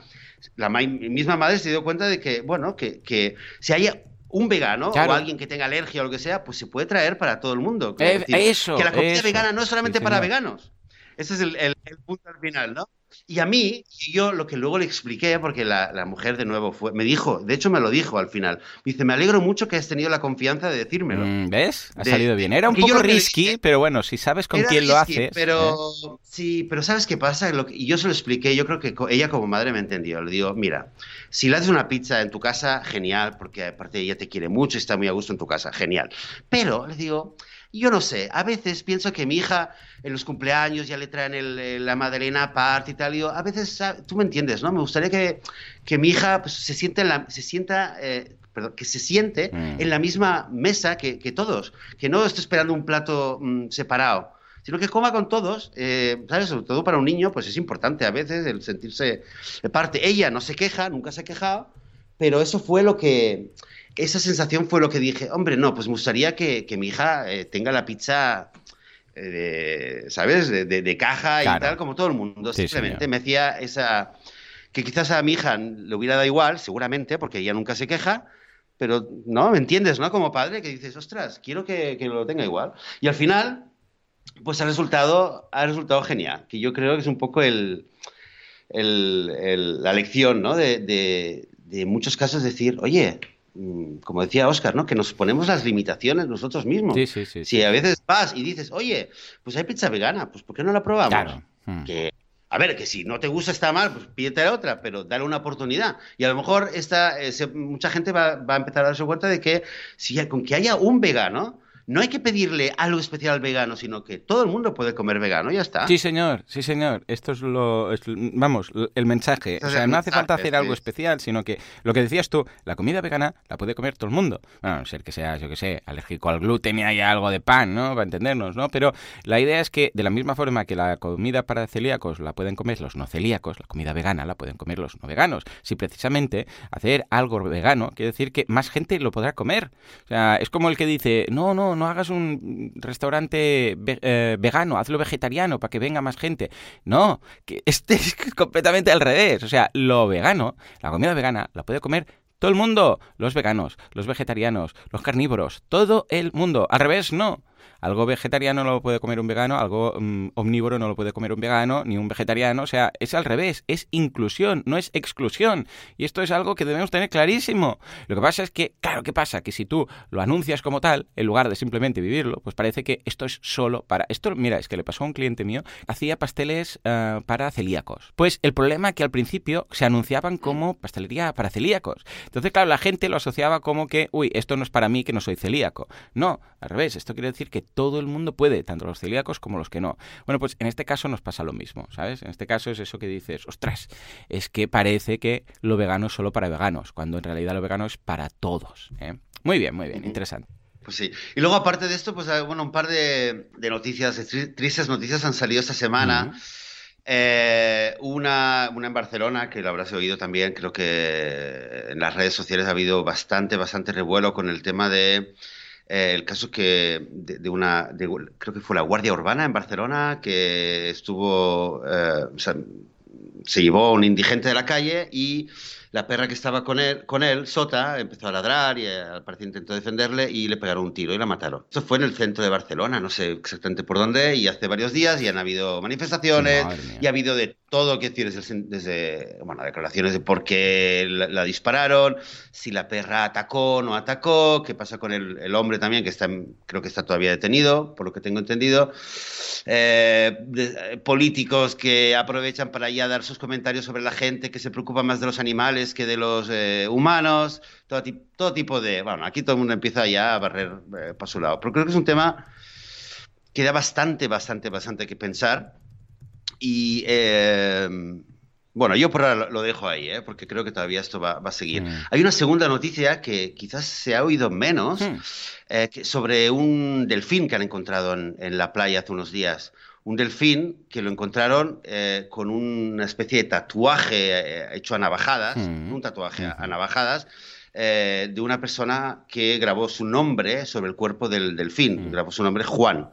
la misma madre se dio cuenta de que, bueno, que, que si hay un vegano o alguien que tenga alergia o lo que sea, pues se puede traer para todo el mundo. Eh, eso, que la comida vegana no es solamente para veganos. Ese es el, punto al final, ¿no? Y a mí, yo lo que luego le expliqué, porque la, mujer de nuevo fue, me dijo, de hecho me lo dijo al final, me dice, me alegro mucho que has tenido la confianza de decírmelo. Mm, ¿Ves? Ha salido bien. Era un poco risky, pero bueno, si sabes con quién lo haces. Pero ¿eh? sí, pero ¿sabes qué pasa? y yo se lo expliqué, yo creo que ella como madre me entendió. Le digo, mira, si le haces una pizza en tu casa, genial, porque aparte ella te quiere mucho y está muy a gusto en tu casa, genial. Pero le digo, yo no sé, a veces pienso que mi hija en los cumpleaños ya le traen el, la madalena aparte y tal. Y a veces, tú me entiendes, ¿no? Me gustaría que, que mi hija pues, se, siente en la, se sienta, eh, perdón, que se siente mm. en la misma mesa que, que, todos, que no esté esperando un plato mm, separado sino que coma con todos, eh, ¿sabes? Sobre todo para un niño, pues es importante a veces el sentirse parte. Ella no se queja, nunca se ha quejado, pero eso fue lo que, esa sensación fue lo que dije, hombre, no, pues me gustaría que, mi hija eh, tenga la pizza, eh, ¿sabes? De, caja y tal, como todo el mundo. Simplemente me hacía esa... que quizás a mi hija le hubiera dado igual, seguramente, porque ella nunca se queja, pero, ¿no? ¿Me entiendes, no? Como padre, que dices, ostras, quiero que, lo tenga igual. Y al final, pues ha resultado, ha resultado genial, que yo creo que es un poco el, la lección, ¿no? De, de muchos casos decir, oye, Mm, como decía Oscar, ¿no? Que nos ponemos las limitaciones nosotros mismos. Sí, sí, sí. Si a veces vas y dices, oye, pues hay pizza vegana, pues ¿por qué no la probamos? Claro. Hmm. Que, a ver, que si no te gusta está mal, pues pídete otra, pero dale una oportunidad. Y a lo mejor esta, eh, mucha gente va, va, a empezar a darse cuenta de que si con que haya un vegano, no hay que pedirle algo especial al vegano, sino que todo el mundo puede comer vegano, ya está. Sí, señor, sí, señor. Esto es lo. vamos, el mensaje. o sea, no hace falta hacer algo especial, sino que lo que decías tú, la comida vegana la puede comer todo el mundo. Bueno, a ser que seas, yo que sé, alérgico al gluten y haya algo de pan, ¿no? Para entendernos, ¿no? Pero la idea es que, de la misma forma que la comida para celíacos la pueden comer los no celíacos, la comida vegana la pueden comer los no veganos. Si precisamente hacer algo vegano quiere decir que más gente lo podrá comer. O sea, es como el que dice, no, no, no hagas un restaurante eh, vegano, hazlo vegetariano para que venga más gente. No, que este es completamente al revés. O sea, lo vegano, la comida vegana, la puede comer todo el mundo, los veganos, los vegetarianos, los carnívoros, todo el mundo. Al revés, no. Algo vegetariano no lo puede comer un vegano, algo mm, omnívoro no lo puede comer un vegano, ni un vegetariano. O sea, es al revés, es inclusión, no es exclusión. Y esto es algo que debemos tener clarísimo. Lo que pasa es que, claro, ¿qué pasa? Que si tú lo anuncias como tal, en lugar de simplemente vivirlo, pues parece que esto es solo para... Esto, mira, es que le pasó a un cliente mío, hacía pasteles eh, para celíacos. Pues el problema es que al principio se anunciaban como pastelería para celíacos. Entonces, claro, la gente lo asociaba como que, uy, esto no es para mí que no soy celíaco. No, al revés, esto quiere decir que todo el mundo puede, tanto los celíacos como los que no. Bueno, pues en este caso nos pasa lo mismo, ¿sabes? En este caso es eso que dices, ostras, es que parece que lo vegano es solo para veganos, cuando en realidad lo vegano es para todos. ¿eh? Muy bien, muy bien, interesante. Pues sí. Y luego, aparte de esto, pues bueno, un par de, noticias, tristes noticias han salido esta semana. Eh, una, una, en Barcelona, que lo habrás oído también, creo que en las redes sociales ha habido bastante, bastante revuelo con el tema de eh, el caso que de, una, creo que fue la Guardia Urbana en Barcelona, que estuvo, eh, se llevó a un indigente de la calle y la perra que estaba con él, con él, Sota, empezó a ladrar y eh, al parecer intentó defenderle y le pegaron un tiro y la mataron. Esto fue en el centro de Barcelona, no sé exactamente por dónde, y hace varios días y han habido manifestaciones y ha habido de todo, que decir, desde, bueno, declaraciones de por qué la, dispararon, si la perra atacó o no atacó, qué pasa con el, el, hombre también, que está, creo que está todavía detenido, por lo que tengo entendido. Eh, eh, políticos que aprovechan para ya dar sus comentarios sobre la gente que se preocupa más de los animales que de los eh, humanos, todo, todo, tipo de... Bueno, aquí todo el mundo empieza ya a barrer para su lado, pero creo que es un tema que da bastante, bastante, bastante que pensar y bueno, yo por ahora lo dejo ahí, ¿eh? porque creo que todavía esto va, a seguir. Mm. Hay una segunda noticia que quizás se ha oído menos mm. eh, sobre un delfín que han encontrado en, la playa hace unos días. Un delfín que lo encontraron eh, con una especie de tatuaje hecho a navajadas, mm. un tatuaje a, navajadas, de una persona que grabó su nombre sobre el cuerpo del delfín. Grabó su nombre Juan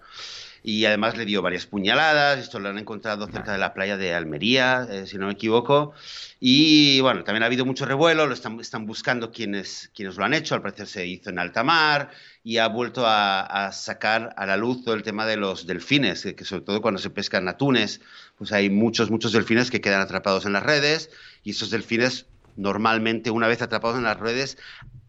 y además le dio varias puñaladas. Esto lo han encontrado cerca de la playa de Almería, eh, si no me equivoco. Y bueno, también ha habido mucho revuelo, lo están, están buscando quienes, quienes lo han hecho. Al parecer se hizo en alta mar y ha vuelto a, sacar a la luz todo el tema de los delfines, que, sobre todo cuando se pescan atunes, pues hay muchos, muchos delfines que quedan atrapados en las redes y esos delfines normalmente una vez atrapados en las redes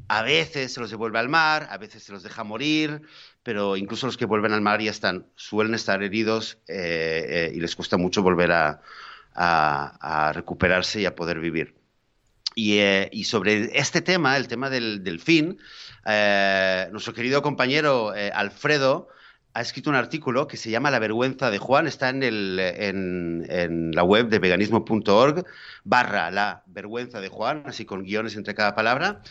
a veces se los devuelve al mar, a veces se los deja morir, pero incluso los que vuelven al mar ya están, suelen estar heridos eh, eh, y les cuesta mucho volver a, recuperarse y a poder vivir. Y, eh, sobre este tema, el tema del delfín, nuestro querido compañero Alfredo ha escrito un artículo que se llama La vergüenza de Juan, está en la web de veganismo.org, barra la vergüenza de Juan, así con guiones entre cada palabra,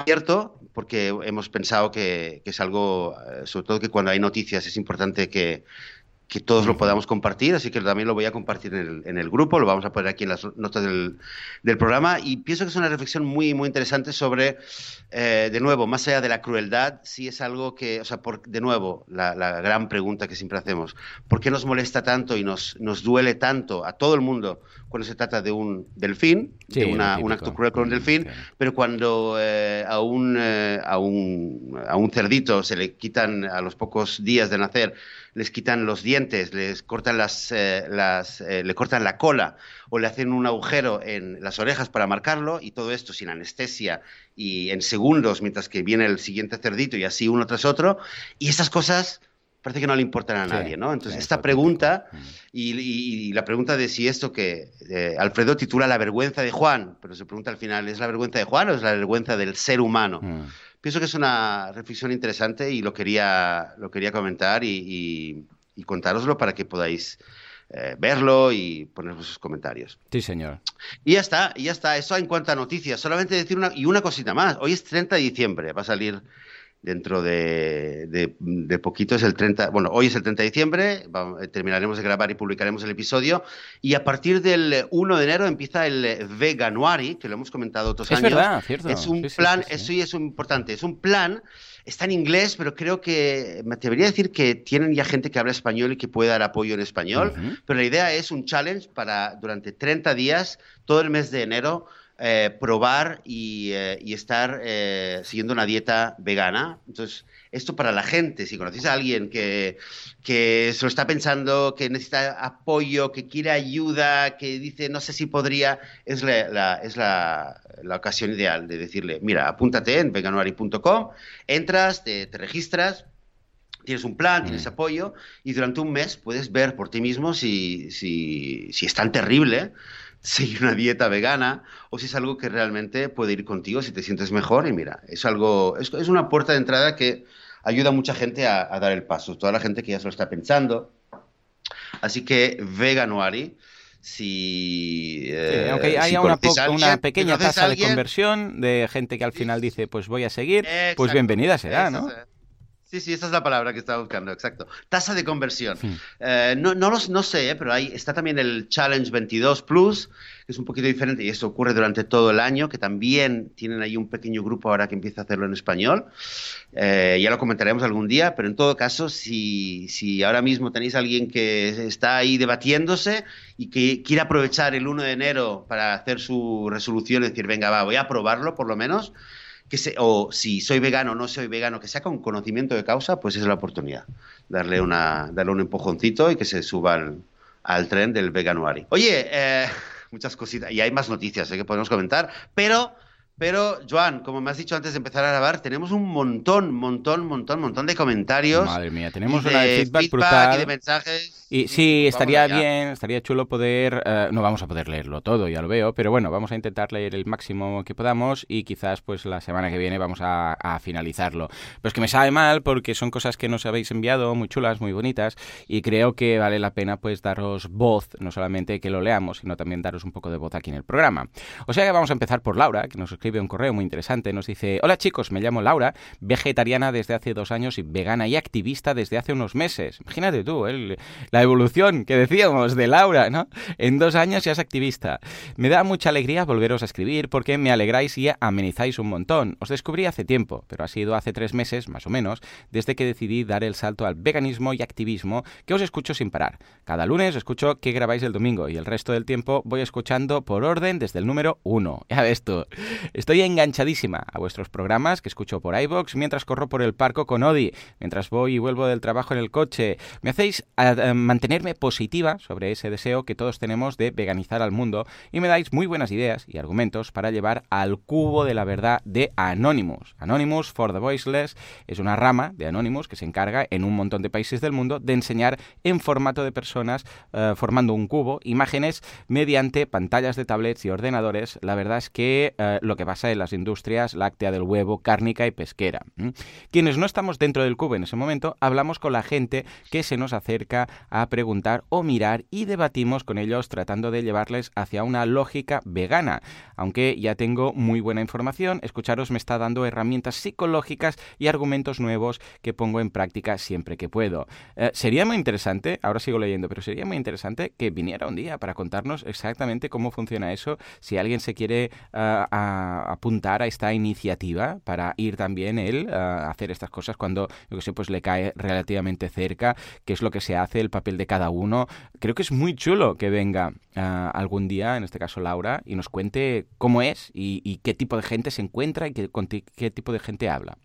abierto porque hemos pensado que, que, es algo, eh, sobre todo que cuando hay noticias es importante que, que todos lo podamos compartir, así que también lo voy a compartir en el, en el grupo, lo vamos a poner aquí en las notas del, del, programa. Y pienso que es una reflexión muy, muy interesante sobre, eh, de nuevo, más allá de la crueldad, si es algo que, o sea, por, de nuevo, la, la, gran pregunta que siempre hacemos, ¿por qué nos molesta tanto y nos, nos duele tanto a todo el mundo cuando se trata de un delfín, de una, un acto cruel con un delfín, pero cuando eh, a, un, eh, a, un, a un cerdito se le quitan a los pocos días de nacer, les quitan los dientes, les cortan las, eh, las eh, le cortan la cola o le hacen un agujero en las orejas para marcarlo y todo esto sin anestesia y en segundos mientras que viene el siguiente cerdito y así uno tras otro y esas cosas parece que no le importan a nadie, ¿no? Entonces, esta pregunta y, la pregunta de si esto que eh, Alfredo titula La vergüenza de Juan, pero se pregunta al final, ¿es la vergüenza de Juan o es la vergüenza del ser humano? Mm pienso que es una reflexión interesante y lo quería, lo quería comentar y, y, contároslo para que podáis eh, verlo y poner sus comentarios. Sí, señor. Y ya está, y ya está. Eso en cuanto a noticias. Solamente decir una, y una cosita más. Hoy es 30 de diciembre, va a salir dentro de, de, poquito, es el 30, bueno, hoy es el 30 de diciembre, eh, terminaremos de grabar y publicaremos el episodio, y a partir del 1 de enero empieza el Veganuari, que lo hemos comentado otros es años. Verdad, cierto. Es un plan, eso sí es importante, es un plan, está en inglés, pero creo que, me atrevería a decir que tienen ya gente que habla español y que puede dar apoyo en español, pero la idea es un challenge para durante 30 días, todo el mes de enero, eh, probar y, eh, estar eh, siguiendo una dieta vegana. Entonces, esto para la gente, si conocéis a alguien que, que se lo está pensando, que necesita apoyo, que quiere ayuda, que dice no sé si podría, es la, es la, ocasión ideal de decirle, mira, apúntate en veganuari.com, entras, te, registras, tienes un plan, tienes mm. apoyo y durante un mes puedes ver por ti mismo si, si, si es tan terrible seguir una dieta vegana o si es algo que realmente puede ir contigo si te sientes mejor. Y mira, es algo, es, es una puerta de entrada que ayuda a mucha gente a, dar el paso, toda la gente que ya se lo está pensando. Así que Veganuari, si. Eh, aunque haya una, una, pequeña tasa de conversión de gente que al final dice, pues voy a seguir, pues bienvenida será, ¿no? Sí, sí, esa es la palabra que estaba buscando, exacto. Tasa de conversión. Eh, no, no, no sé, eh, pero ahí está también el Challenge 22 Plus, es un poquito diferente y esto ocurre durante todo el año, que también tienen ahí un pequeño grupo ahora que empieza a hacerlo en español. Eh, ya lo comentaremos algún día, pero en todo caso, si, si ahora mismo tenéis alguien que está ahí debatiéndose y que quiere aprovechar el 1 de enero para hacer su resolución y decir, venga, va, voy a probarlo por lo menos que o si soy vegano o no soy vegano, que sea con conocimiento de causa, pues es la oportunidad. Darle, una, darle un empujoncito y que se suban al tren del veganuari. Oye, eh, muchas cositas, y hay más noticias eh, que podemos comentar, pero pero, Joan, como me has dicho antes de empezar a grabar, tenemos un montón, montón, montón, montón de comentarios. Madre mía, tenemos una de feedback, brutal. Y de mensajes. Y sí, estaría bien, estaría chulo poder. Eh, no vamos a poder leerlo todo, ya lo veo, pero bueno, vamos a intentar leer el máximo que podamos y quizás, pues la semana que viene vamos a, finalizarlo. Pero es que me sabe mal porque son cosas que nos habéis enviado, muy chulas, muy bonitas, y creo que vale la pena, pues, daros voz, no solamente que lo leamos, sino también daros un poco de voz aquí en el programa. O sea que vamos a empezar por Laura, que nos escribe un correo muy interesante. Nos dice, hola chicos, me llamo Laura, vegetariana desde hace dos años y vegana y activista desde hace unos meses. Imagínate tú, la evolución que decíamos de Laura, ¿no? En dos años ya es activista. Me da mucha alegría volveros a escribir porque me alegráis y amenizáis un montón. Os descubrí hace tiempo, pero ha sido hace tres meses, más o menos, desde que decidí dar el salto al veganismo y activismo que os escucho sin parar. Cada lunes escucho que grabáis el domingo y el resto del tiempo voy escuchando por orden desde el número uno. Ya ves tú. Estoy en enganchadísima a vuestros programas que escucho por iBox mientras corro por el parco con Odi, mientras voy y vuelvo del trabajo en el coche. Me hacéis eh, mantenerme positiva sobre ese deseo que todos tenemos de veganizar al mundo y me dais muy buenas ideas y argumentos para llevar al cubo de la verdad de Anonymous. Anonymous for the Voiceless es una rama de Anonymous que se encarga en un montón de países del mundo de enseñar en formato de personas eh, formando un cubo imágenes mediante pantallas de tablets y ordenadores. La verdad es que eh, lo que pasa en las industrias láctea del huevo, cárnica y pesquera. Quienes no estamos dentro del cubo en ese momento, hablamos con la gente que se nos acerca a preguntar o mirar y debatimos con ellos tratando de llevarles hacia una lógica vegana. Aunque ya tengo muy buena información, escucharos me está dando herramientas psicológicas y argumentos nuevos que pongo en práctica siempre que puedo. Eh, sería muy interesante, ahora sigo leyendo, pero sería muy interesante que viniera un día para contarnos exactamente cómo funciona eso, si alguien se quiere uh, apuntar a esta iniciativa para ir también él a hacer estas cosas cuando, yo que sé, pues le cae relativamente cerca, qué es lo que se hace, el papel de cada uno. Creo que es muy chulo que venga uh, algún día, en este caso Laura, y nos cuente cómo es y, y qué tipo de gente se encuentra y qué, con qué tipo de gente habla.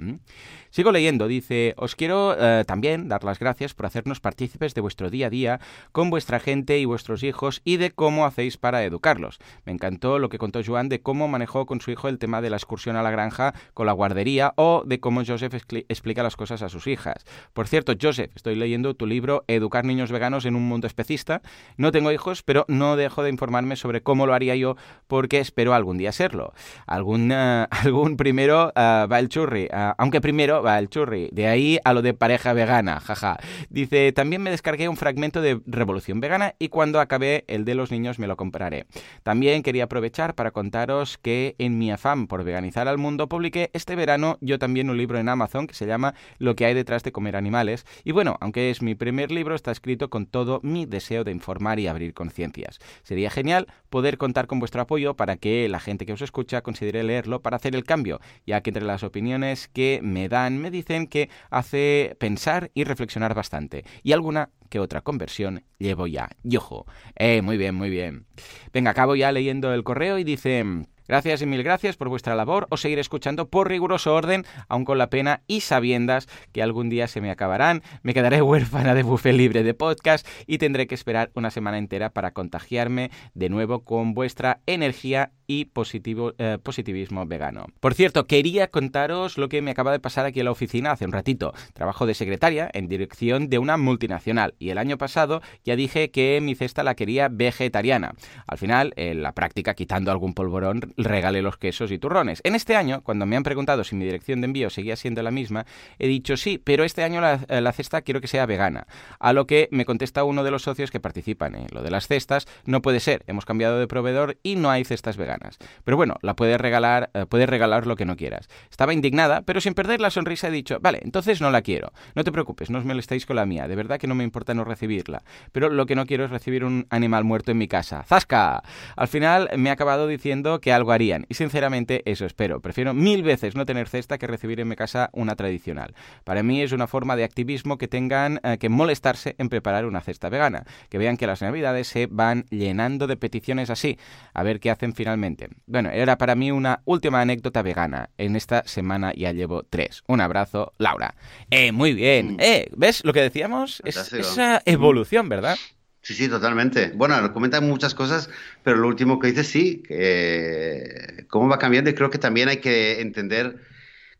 Sigo leyendo, dice, os quiero uh, también dar las gracias por hacernos partícipes de vuestro día a día con vuestra gente y vuestros hijos y de cómo hacéis para educarlos. Me encantó lo que contó Joan de cómo manejó con su hijo el tema de la excursión a la granja con la guardería o de cómo Joseph explica las cosas a sus hijas. Por cierto, Joseph, estoy leyendo tu libro Educar niños veganos en un mundo especista. No tengo hijos, pero no dejo de informarme sobre cómo lo haría yo porque espero algún día serlo. Algún, uh, algún primero uh, va el churri, uh, aunque primero va el churri. De ahí a lo de pareja vegana, jaja. Dice, también me descargué un fragmento de Revolución Vegana y cuando acabé el de los niños me lo compraré. También quería aprovechar para contaros que en mi afán por veganizar al mundo, publiqué este verano yo también un libro en Amazon que se llama Lo que hay detrás de comer animales. Y bueno, aunque es mi primer libro, está escrito con todo mi deseo de informar y abrir conciencias. Sería genial poder contar con vuestro apoyo para que la gente que os escucha considere leerlo para hacer el cambio, ya que entre las opiniones que me dan me dicen que hace pensar y reflexionar bastante. Y alguna que otra conversión llevo ya. Yojo. Eh, muy bien, muy bien. Venga, acabo ya leyendo el correo y dice... Gracias y mil gracias por vuestra labor. Os seguiré escuchando por riguroso orden, aun con la pena y sabiendas que algún día se me acabarán. Me quedaré huérfana de buffet libre de podcast y tendré que esperar una semana entera para contagiarme de nuevo con vuestra energía y positivo, eh, positivismo vegano. Por cierto, quería contaros lo que me acaba de pasar aquí en la oficina hace un ratito. Trabajo de secretaria en dirección de una multinacional y el año pasado ya dije que mi cesta la quería vegetariana. Al final, en la práctica, quitando algún polvorón, regalé los quesos y turrones. En este año, cuando me han preguntado si mi dirección de envío seguía siendo la misma, he dicho sí, pero este año la, eh, la cesta quiero que sea vegana. A lo que me contesta uno de los socios que participan en lo de las cestas, no puede ser, hemos cambiado de proveedor y no hay cestas veganas. Pero bueno, la puedes regalar, eh, puedes regalar lo que no quieras. Estaba indignada, pero sin perder la sonrisa he dicho, vale, entonces no la quiero. No te preocupes, no os molestéis con la mía. De verdad que no me importa no recibirla. Pero lo que no quiero es recibir un animal muerto en mi casa. ¡Zasca! Al final me ha acabado diciendo que algo Y sinceramente eso espero. Prefiero mil veces no tener cesta que recibir en mi casa una tradicional. Para mí es una forma de activismo que tengan eh, que molestarse en preparar una cesta vegana. Que vean que las navidades se van llenando de peticiones así. A ver qué hacen finalmente. Bueno, era para mí una última anécdota vegana. En esta semana ya llevo tres. Un abrazo, Laura. Eh, muy bien. Mm. Eh, ¿ves lo que decíamos? Es esa evolución, ¿verdad? Sí, sí, totalmente. Bueno, nos comentan muchas cosas, pero lo último que dice sí, que cómo va cambiando y creo que también hay que entender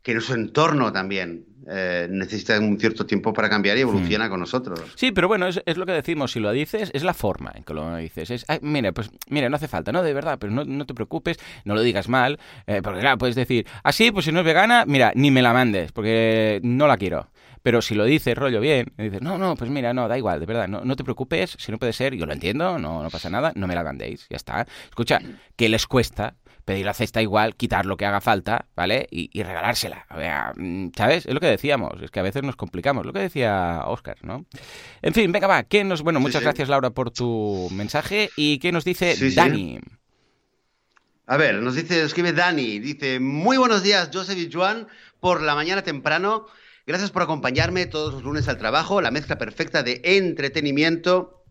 que nuestro entorno también eh, necesita un cierto tiempo para cambiar y evoluciona hmm. con nosotros. Sí, pero bueno, es, lo que decimos, si lo dices, es la forma en que lo dices. Es, mira, pues mira, no hace falta, ¿no? De verdad, pero no, te preocupes, no lo digas mal, eh, porque claro, puedes decir, así, ah, pues si no es vegana, mira, ni me la mandes, porque no la quiero. Pero si lo dices rollo bien, y dices, no, no, pues mira, no, da igual, de verdad, no, no te preocupes, si no puede ser, yo lo entiendo, no, no pasa nada, no me la mandéis, ya está. Escucha, ¿qué les cuesta? pedir la cesta igual, quitar lo que haga falta, ¿vale? Y, regalársela. Mm, ¿Sabes? Es lo que decíamos, es que a veces nos complicamos, lo que decía Oscar, ¿no? En fin, venga, va, ¿qué nos... Bueno, muchas gracias Laura por tu mensaje y ¿qué nos dice Dani? A ver, nos dice, escribe Dani, dice, muy buenos días, Joseph y Joan, por la mañana temprano. Gracias por acompañarme todos los lunes al trabajo, la mezcla perfecta de entretenimiento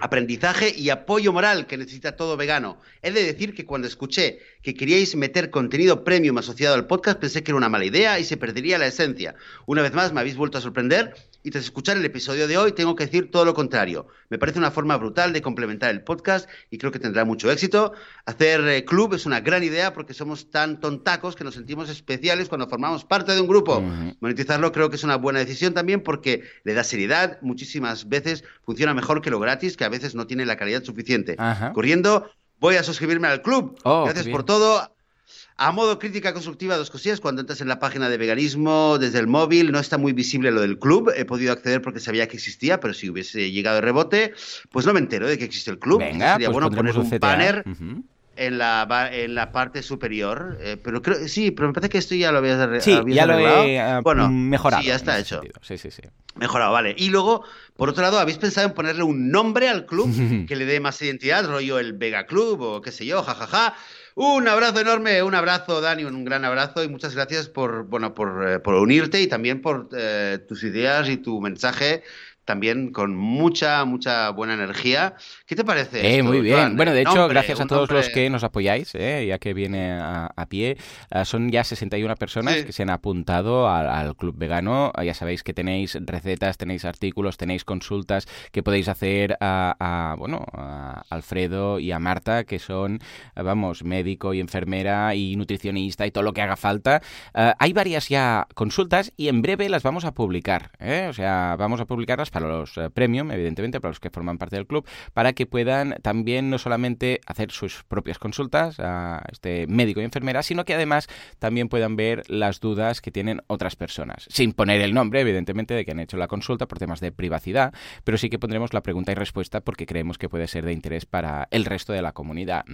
aprendizaje y apoyo moral que necesita todo vegano. He de decir que cuando escuché que queríais meter contenido premium asociado al podcast, pensé que era una mala idea y se perdería la esencia. Una vez más, me habéis vuelto a sorprender y tras escuchar el episodio de hoy, tengo que decir todo lo contrario. Me parece una forma brutal de complementar el podcast y creo que tendrá mucho éxito. Hacer eh, club es una gran idea porque somos tan tontacos que nos sentimos especiales cuando formamos parte de un grupo. Monetizarlo creo que es una buena decisión también porque le da seriedad. Muchísimas veces funciona mejor que lo gratis, que a veces no tiene la calidad suficiente. Corriendo, voy a suscribirme al club. Oh, Gracias por todo. A modo crítica constructiva, dos cosillas. Cuando entras en la página de veganismo desde el móvil, no está muy visible lo del club. He podido acceder porque sabía que existía, pero si hubiese llegado de rebote, pues no me entero de que existe el club. Venga, Sería pues bueno poner un banner. En la, en la parte superior, eh, pero creo sí, pero me parece que esto ya lo habías, sí, ya lo he ah, bueno, mejorado. Sí, ya está hecho. Sí, sí, sí. Mejorado, vale. Y luego, por otro lado, ¿habéis pensado en ponerle un nombre al club que le dé más identidad, rollo el Vega Club o qué sé yo, jajaja? Un abrazo enorme, un abrazo, Dani, un gran abrazo y muchas gracias por, bueno, por, eh, por unirte y también por eh, tus ideas y tu mensaje también con mucha, mucha buena energía. ¿Qué te parece? Eh, muy bien. Bueno, de hecho, gracias a todos los que nos apoyáis, eh, ya que viene a, pie. Ah, son ya 61 personas que se han apuntado al, Club Vegano. Ah, ya sabéis que tenéis recetas, tenéis artículos, tenéis consultas que podéis hacer a, bueno, a Alfredo y a Marta, que son, vamos, médico y enfermera y nutricionista y todo lo que haga falta. Ah, hay varias ya consultas y en breve las vamos a publicar. ¿eh? O sea, vamos a publicarlas para los eh, premium, evidentemente, para los que forman parte del club, para que puedan también no solamente hacer sus propias consultas a este médico y enfermera, sino que además también puedan ver las dudas que tienen otras personas, sin poner el nombre, evidentemente, de que han hecho la consulta por temas de privacidad, pero sí que pondremos la pregunta y respuesta porque creemos que puede ser de interés para el resto de la comunidad.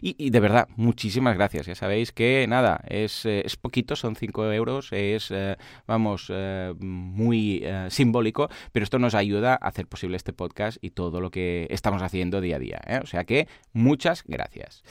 Y, de verdad, muchísimas gracias. Ya sabéis que nada, es, eh, es poquito, son 5 euros, es, eh, vamos, eh, muy simbólico, pero esto nos ayuda a hacer posible este podcast y todo lo que estamos haciendo día a día. O sea que muchas gracias.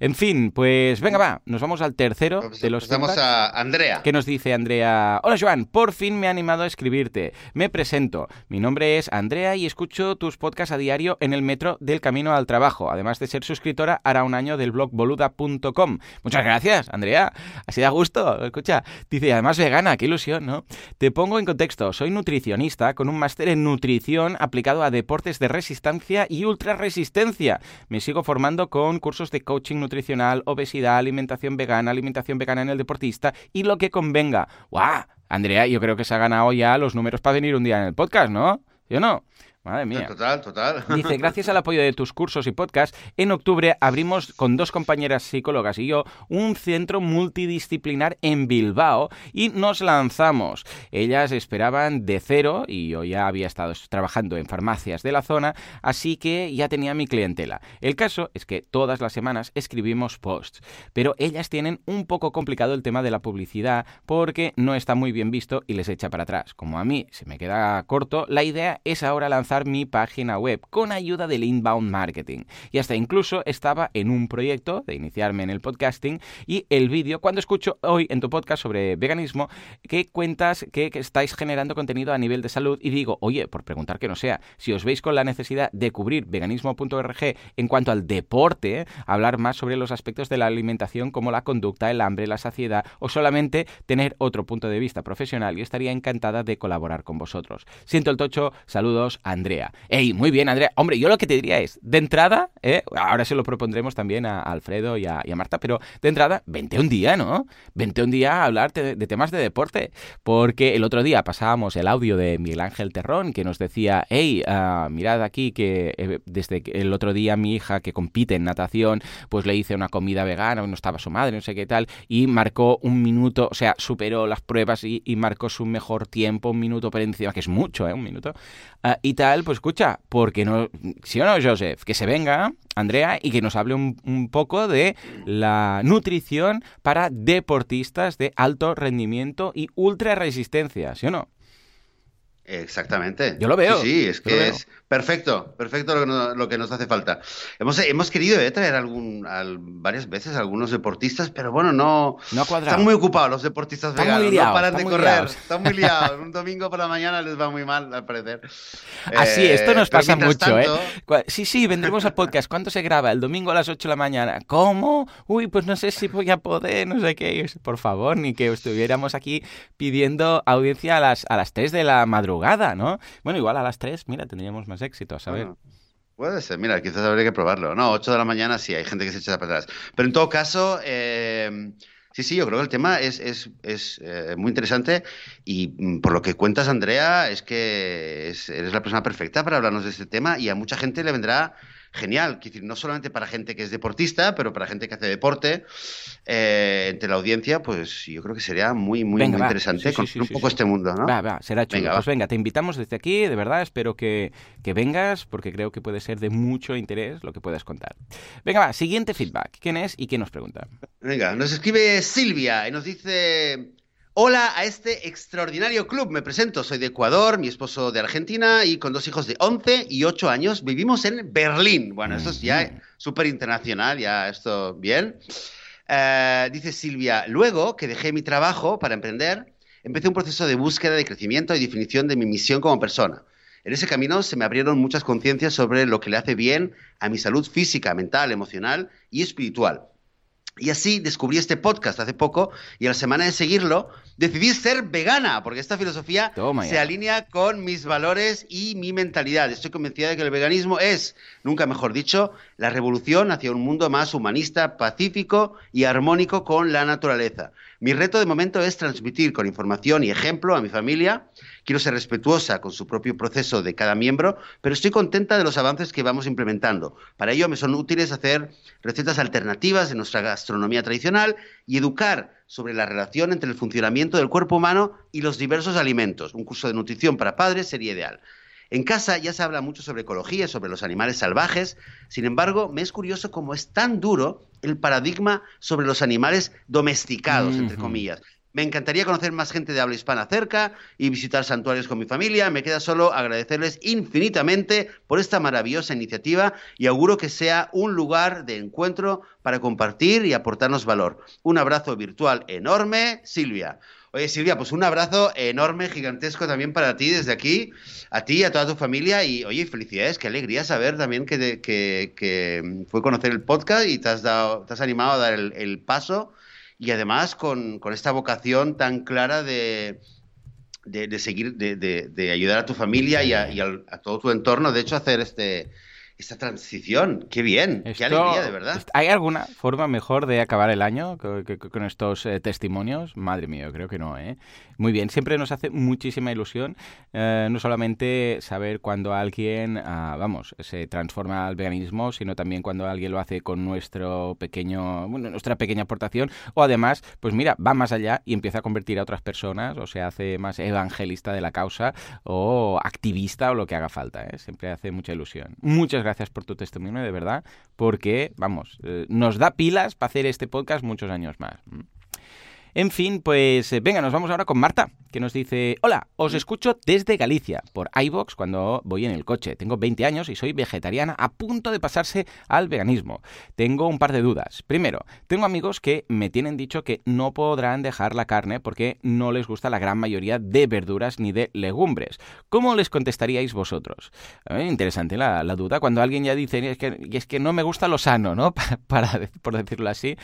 En fin, pues venga, va, nos vamos al tercero pues de los Vamos a Andrea. ¿Qué nos dice Andrea? Hola Joan, por fin me ha animado a escribirte. Me presento. Mi nombre es Andrea y escucho tus podcasts a diario en el metro del camino al trabajo. Además de ser suscriptora, hará un año del blog boluda.com. Muchas gracias, Andrea. Así da gusto. Escucha, dice, además vegana, qué ilusión, ¿no? Te pongo en contexto. Soy nutricionista con un máster en nutrición aplicado a deportes de resistencia y ultra resistencia. Me sigo formando con cursos de coaching nutricional, obesidad, alimentación vegana, alimentación vegana en el deportista y lo que convenga. ¡Guau! Andrea, yo creo que se ha ganado ya los números para venir un día en el podcast, ¿no? ¿Yo no? Madre mía. Total, total. Dice, gracias al apoyo de tus cursos y podcasts, en octubre abrimos con dos compañeras psicólogas y yo un centro multidisciplinar en Bilbao y nos lanzamos. Ellas esperaban de cero y yo ya había estado trabajando en farmacias de la zona, así que ya tenía mi clientela. El caso es que todas las semanas escribimos posts, pero ellas tienen un poco complicado el tema de la publicidad porque no está muy bien visto y les echa para atrás. Como a mí se me queda corto, la idea es ahora lanzar mi página web con ayuda del inbound marketing. Y hasta incluso estaba en un proyecto de iniciarme en el podcasting y el vídeo, cuando escucho hoy en tu podcast sobre veganismo, que cuentas que, estáis generando contenido a nivel de salud y digo, oye, por preguntar que no sea, si os veis con la necesidad de cubrir veganismo.org en cuanto al deporte, hablar más sobre los aspectos de la alimentación como la conducta, el hambre, la saciedad o solamente tener otro punto de vista profesional, yo estaría encantada de colaborar con vosotros. Siento el tocho, saludos, Andrés. Andrea. Ey, muy bien, Andrea. Hombre, yo lo que te diría es, de entrada, ¿eh? ahora se lo propondremos también a Alfredo y a, Marta, pero de entrada, vente un día, ¿no? Vente un día a hablar de, temas de deporte. Porque el otro día pasábamos el audio de Miguel Ángel Terrón que nos decía, hey, uh, mirad aquí que eh, desde el otro día mi hija que compite en natación, pues le hice una comida vegana, no estaba su madre, no sé qué tal, y marcó un minuto, o sea, superó las pruebas y, marcó su mejor tiempo, un minuto por encima, que es mucho, ¿eh? Un minuto. Tal pues escucha, porque no, si o no, Joseph, que se venga, Andrea, y que nos hable un, un poco de la nutrición para deportistas de alto rendimiento y ultra resistencia, ¿sí o no? Exactamente. Yo lo veo. Sí, es que es perfecto, perfecto lo que, nos, hace falta. Hemos, hemos querido eh, traer algún, varias veces a algunos deportistas, pero bueno, no. No Están muy ocupados los deportistas veganos. no paran de correr. Están muy liados. Un domingo por la mañana les va muy mal, al parecer. Así, eh, esto nos pasa mucho, ¿eh? Sí, sí, vendremos al podcast. ¿Cuánto se graba? El domingo a las 8 de la mañana. ¿Cómo? Uy, pues no sé si voy a poder, no sé qué. Por favor, ni que estuviéramos aquí pidiendo audiencia a las, a las 3 de la madrugada ¿no? Bueno, igual a las 3, mira, tendríamos más éxito, a saber. puede ser, mira, quizás habría que probarlo. No, 8 de la mañana sí, hay gente que se echa para atrás. Pero en todo caso, eh, sí, sí, yo creo que el tema es, es, es eh, muy interesante y mm, por lo que cuentas, Andrea, es que eres la persona perfecta para hablarnos de este tema y a mucha gente le vendrá genial. decir, no solamente para gente que es deportista, pero para gente que hace deporte, eh, entre la audiencia, pues yo creo que sería muy, muy, muy interesante conocer un poco este mundo, ¿no? Va, va, será chulo. Venga, pues venga, te invitamos desde aquí, de verdad, espero que, que vengas, porque creo que puede ser de mucho interés lo que puedas contar. Venga, va, siguiente feedback. ¿Quién es y quién nos pregunta? Venga, nos escribe Silvia y nos dice... Hola a este extraordinario club. Me presento, soy de Ecuador, mi esposo de Argentina y con dos hijos de 11 y 8 años vivimos en Berlín. Bueno, esto es ya súper internacional, ya esto bien. Eh, dice Silvia, luego que dejé mi trabajo para emprender, empecé un proceso de búsqueda de crecimiento y definición de mi misión como persona. En ese camino se me abrieron muchas conciencias sobre lo que le hace bien a mi salud física, mental, emocional y espiritual. Y así descubrí este podcast hace poco y a la semana de seguirlo decidí ser vegana porque esta filosofía se alinea con mis valores y mi mentalidad. Estoy convencida de que el veganismo es, nunca mejor dicho, la revolución hacia un mundo más humanista, pacífico y armónico con la naturaleza. Mi reto de momento es transmitir con información y ejemplo a mi familia. Quiero ser respetuosa con su propio proceso de cada miembro, pero estoy contenta de los avances que vamos implementando. Para ello me son útiles hacer recetas alternativas de nuestra gastronomía tradicional y educar sobre la relación entre el funcionamiento del cuerpo humano y los diversos alimentos. Un curso de nutrición para padres sería ideal. En casa ya se habla mucho sobre ecología, sobre los animales salvajes. Sin embargo, me es curioso cómo es tan duro el paradigma sobre los animales domesticados, entre comillas. Me encantaría conocer más gente de habla hispana cerca y visitar santuarios con mi familia. Me queda solo agradecerles infinitamente por esta maravillosa iniciativa y auguro que sea un lugar de encuentro para compartir y aportarnos valor. Un abrazo virtual enorme, Silvia. Oye, Silvia, pues un abrazo enorme, gigantesco también para ti desde aquí, a ti y a toda tu familia. Y oye, felicidades, qué alegría saber también que, que, fue conocer el podcast y te has, dado, te has animado a dar el, paso. Y además con, esta vocación tan clara de, de, seguir, de, ayudar a tu familia y, a, a, todo tu entorno. De hecho, hacer este, esta transición. Qué bien, qué alegría, de verdad. ¿Hay alguna forma mejor de acabar el año con estos eh, testimonios? Madre mía, creo que no, ¿eh? Muy bien, siempre nos hace muchísima ilusión, eh, no solamente saber cuando alguien, ah, vamos, se transforma al veganismo, sino también cuando alguien lo hace con nuestro pequeño, bueno, nuestra pequeña aportación, o además, pues mira, va más allá y empieza a convertir a otras personas, o se hace más evangelista de la causa, o activista, o lo que haga falta, ¿eh? Siempre hace mucha ilusión. Muchas gracias gracias por tu testimonio, de verdad, porque, vamos, eh, nos da pilas para hacer este podcast muchos años más. En fin, pues eh, venga, nos vamos ahora con Marta, que nos dice, hola, os escucho desde Galicia, por iVox cuando voy en el coche. Tengo 20 años y soy vegetariana a punto de pasarse al veganismo. Tengo un par de dudas. Primero, tengo amigos que me tienen dicho que no podrán dejar la carne porque no les gusta la gran mayoría de verduras ni de legumbres. ¿Cómo les contestaríais vosotros? interesante la, duda. Cuando alguien ya dice, es que, es que no me gusta lo sano, ¿no? Para, por decirlo así.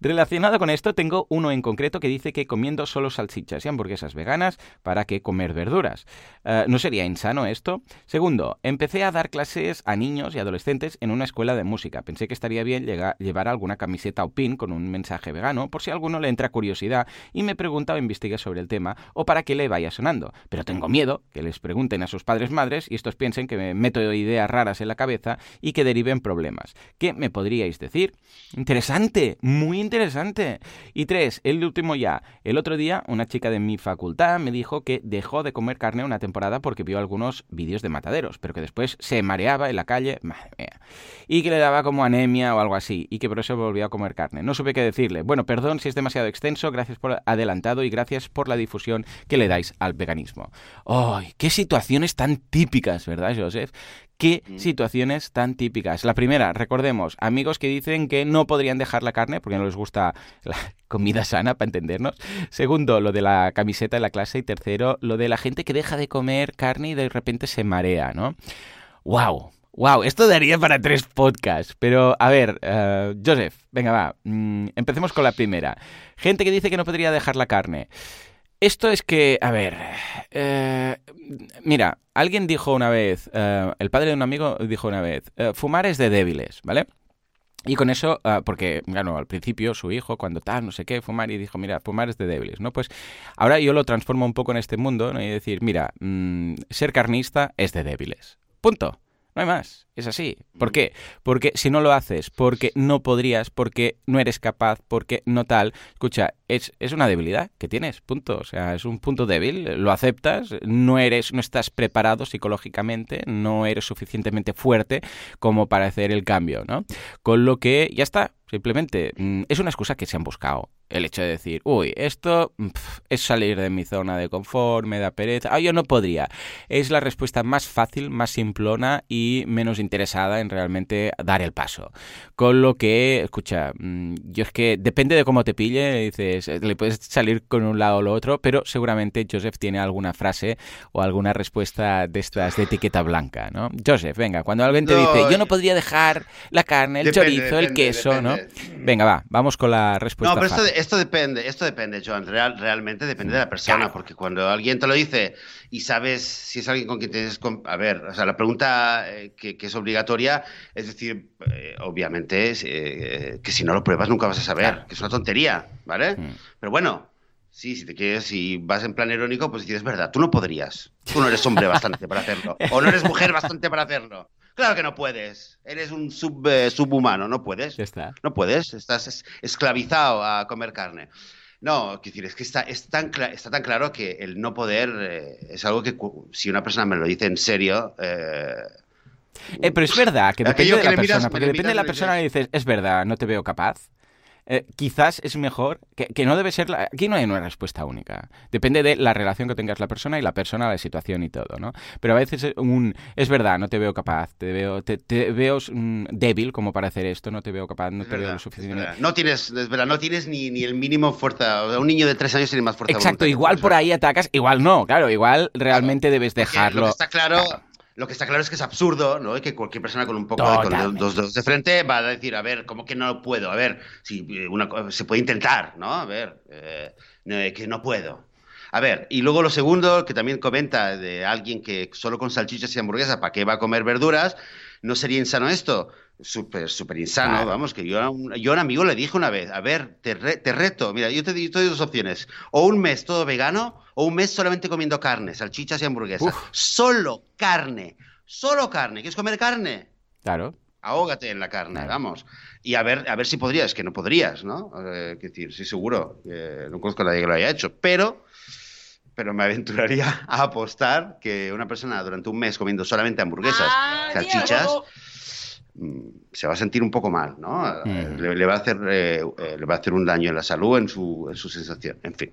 Relacionado con esto, tengo uno en concreto que dice que comiendo solo salchichas y hamburguesas veganas ganas, ¿para qué comer verduras? Eh, ¿No sería insano esto? Segundo, empecé a dar clases a niños y adolescentes en una escuela de música. Pensé que estaría bien llevar alguna camiseta o pin con un mensaje vegano por si a alguno le entra curiosidad y me pregunta o investiga sobre el tema o para que le vaya sonando. Pero tengo miedo que les pregunten a sus padres madres y estos piensen que me meto ideas raras en la cabeza y que deriven problemas. ¿Qué me podríais decir? Interesante, muy interesante. Y tres, el último ya. El otro día una chica de mi facultad me dijo que dejó de comer carne una temporada porque vio algunos vídeos de mataderos, pero que después se mareaba en la calle, y que le daba como anemia o algo así, y que por eso volvió a comer carne. No supe qué decirle. Bueno, perdón si es demasiado extenso, gracias por adelantado y gracias por la difusión que le dais al veganismo. ¡Ay! ¡Qué situaciones tan típicas, ¿verdad, Joseph? Qué mm. situaciones tan típicas. La primera, recordemos, amigos que dicen que no podrían dejar la carne porque no les gusta la comida sana, para entendernos. Segundo, lo de la camiseta de la clase. Y tercero, lo de la gente que deja de comer carne y de repente se marea, ¿no? ¡Wow! Wow, esto daría para tres podcasts. Pero, a ver, uh, Joseph, venga, va. Mm, empecemos con la primera. Gente que dice que no podría dejar la carne. Esto es que, a ver, eh, mira, alguien dijo una vez, eh, el padre de un amigo dijo una vez, eh, fumar es de débiles, ¿vale? Y con eso, ah, porque, bueno, al principio su hijo, cuando tal, no sé qué, fumar, y dijo, mira, fumar es de débiles, ¿no? Pues ahora yo lo transformo un poco en este mundo, ¿no? Y decir, mira, mm, ser carnista es de débiles. Punto. No hay más. Es así. ¿Por qué? Porque si no lo haces, porque no podrías, porque no eres capaz, porque no tal. Escucha, es, es, una debilidad que tienes, punto. O sea, es un punto débil, lo aceptas, no eres, no estás preparado psicológicamente, no eres suficientemente fuerte como para hacer el cambio, ¿no? Con lo que ya está, simplemente mm, es una excusa que se han buscado el hecho de decir, uy, esto es salir de mi zona de confort, me da pereza, ah, yo no podría. Es la respuesta más fácil, más simplona y menos interesada en realmente dar el paso. Con lo que, escucha, mm, yo es que depende de cómo te pille, dices, le puedes salir con un lado o lo otro, pero seguramente Joseph tiene alguna frase o alguna respuesta de estas de etiqueta blanca, ¿no? Joseph, venga, cuando alguien te dice, yo no eh, podría dejar la carne, el chorizo, el queso, ¿no? Venga, va, vamos con la respuesta. No, pero esto, depende, esto depende, Joan, Real, realmente depende de la persona, porque cuando alguien te lo dice y sabes si es alguien con quien tienes... A ver, o sea, la pregunta eh, que, que es obligatoria, es decir, eh, obviamente, eh, que si no lo pruebas nunca vas a saber, que es una tontería, ¿vale? Mm. Pero bueno, sí, si te quieres, si vas en plan irónico, pues dices, verdad, tú no podrías, tú no eres hombre bastante para hacerlo, o no eres mujer bastante para hacerlo. Claro que no puedes. Eres un sub, eh, subhumano, no puedes. Está. No puedes. Estás esclavizado a comer carne. No, quiero decir, es que está, tan, está tan claro que el no poder eh, es algo que si una persona me lo dice en serio... Eh, pero es verdad que depende de la persona, porque depende de la persona y dices, es verdad, no te veo capaz. Eh, quizás es mejor, que, no debe ser, aquí no hay una respuesta única, depende de la relación que tengas la persona y la persona, la situación y todo, ¿no? Pero a veces un, es verdad, no te veo capaz, te veo, te, veo mm, débil como para hacer esto, no te veo capaz, no te veo lo suficiente. No tienes, es verdad, no tienes ni, ni el mínimo fuerza, un niño de tres años tiene más fuerza. Exacto, igual por ahí atacas, igual no, claro, igual realmente debes dejarlo. está claro lo que está claro es que es absurdo, ¿no? Y que cualquier persona con un poco de, con dos dedos de frente va a decir, a ver, ¿cómo que no puedo? A ver, si eh, una, se puede intentar, ¿no? A ver, eh, que no puedo. A ver, y luego lo segundo, que también comenta de alguien que solo con salchichas y hamburguesas, ¿para qué va a comer verduras? ¿No sería insano esto? Súper, súper insano, vamos, que yo a, un, yo a un amigo le dije una vez, a ver, te, te reto, mira, yo te, doy dos opciones, o un mes todo vegano, o un mes solamente comiendo carne, salchichas y hamburguesas. Solo carne, solo carne. ¿Quieres comer carne? Claro. Ahógate en la carne, vamos. Y a ver, a ver si podrías, que no podrías, ¿no? Eh, decir, sí, seguro, no conozco a nadie que lo haya hecho, pero pero me aventuraría a apostar que una persona durante un mes comiendo solamente hamburguesas, salchichas, mm, se va a sentir un poco mal, ¿no? Mm. Le, va a hacer, eh, eh, le va a hacer un daño en la salud, en su, en su sensación, en fin.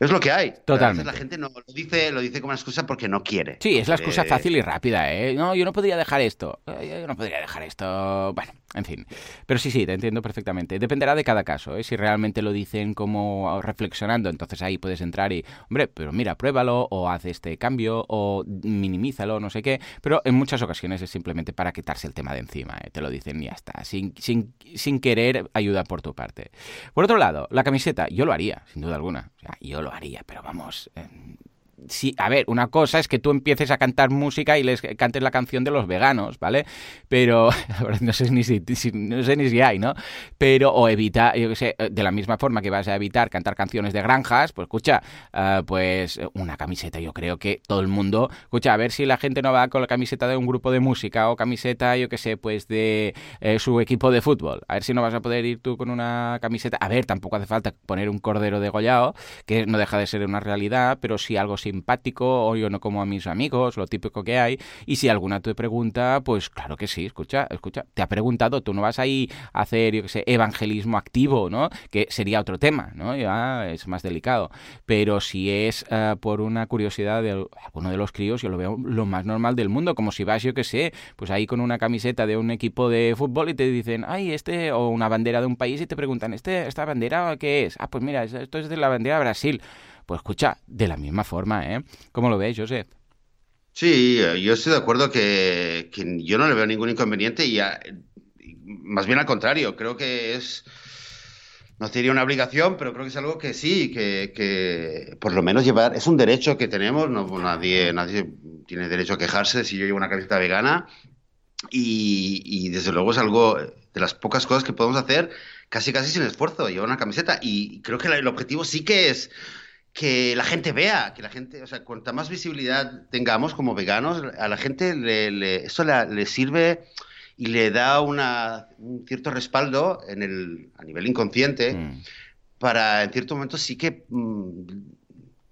Es lo que hay. Totalmente. la gente no lo dice, lo dice como una excusa porque no quiere. Sí, es la excusa fácil y rápida, ¿eh? No, yo no podría dejar esto. Yo no podría dejar esto. Bueno, en fin. Pero sí, sí, te entiendo perfectamente. Dependerá de cada caso, ¿eh? Si realmente lo dicen como reflexionando, entonces ahí puedes entrar y, hombre, pero mira, pruébalo o haz este cambio o minimízalo, no sé qué. Pero en muchas ocasiones es simplemente para quitarse el tema de encima, ¿eh? Te lo dicen y ya está. Sin, sin, sin querer ayuda por tu parte. Por otro lado, la camiseta, yo lo haría, sin duda alguna. O sea, yo lo haría, pero vamos, sí, a ver, una cosa es que tú empieces a cantar música y les cantes la canción de los veganos, ¿vale? Pero, no sé ni si, no sé ni si hay, ¿no? Pero, o evitar, yo qué sé, de la misma forma que vas a evitar cantar canciones de granjas, pues escucha, ah, pues una camiseta, yo creo que todo el mundo, escucha, a ver si la gente no va con la camiseta de un grupo de música o camiseta, yo qué sé, pues de eh, su equipo de fútbol, a ver si no vas a poder ir tú con una camiseta, a ver, tampoco hace falta poner un cordero degollado, que no deja de ser una realidad, pero sí algo simpático o yo no como a mis amigos, lo típico que hay. Y si alguna te pregunta, pues claro que sí, escucha, escucha, te ha preguntado, tú no vas ahí a hacer, yo qué sé, evangelismo activo, ¿no? Que sería otro tema, ¿no? Ya es más delicado. Pero si es eh, por una curiosidad de alguno de los críos, yo lo veo lo más normal del mundo, como si vas, yo qué sé, pues ahí con una camiseta de un equipo de fútbol y te dicen, ay, este, o una bandera de un país y te preguntan, ¿este, ¿esta bandera qué es? Ah, pues mira, esto es de la bandera de Brasil. Pues escucha, de la misma forma, ¿eh? ¿Cómo lo ves, Joseph? Sí, yo estoy de acuerdo que, yo no le veo ningún inconveniente y, más bien al contrario, creo que es, no sería una obligación, pero creo que es algo que sí, que, por lo menos llevar, es un derecho que tenemos, nadie, nadie tiene derecho a quejarse si yo llevo una camiseta vegana y, y desde luego es algo de las pocas cosas que podemos hacer casi casi sin esfuerzo, llevar una camiseta y creo que el objetivo sí que es que la gente vea, que la gente, o sea, cuanta más visibilidad tengamos como veganos, a la gente le, le esto le, sirve y le da una, un cierto respaldo en el, a nivel inconsciente mm. para, en cierto momento, sí que mm,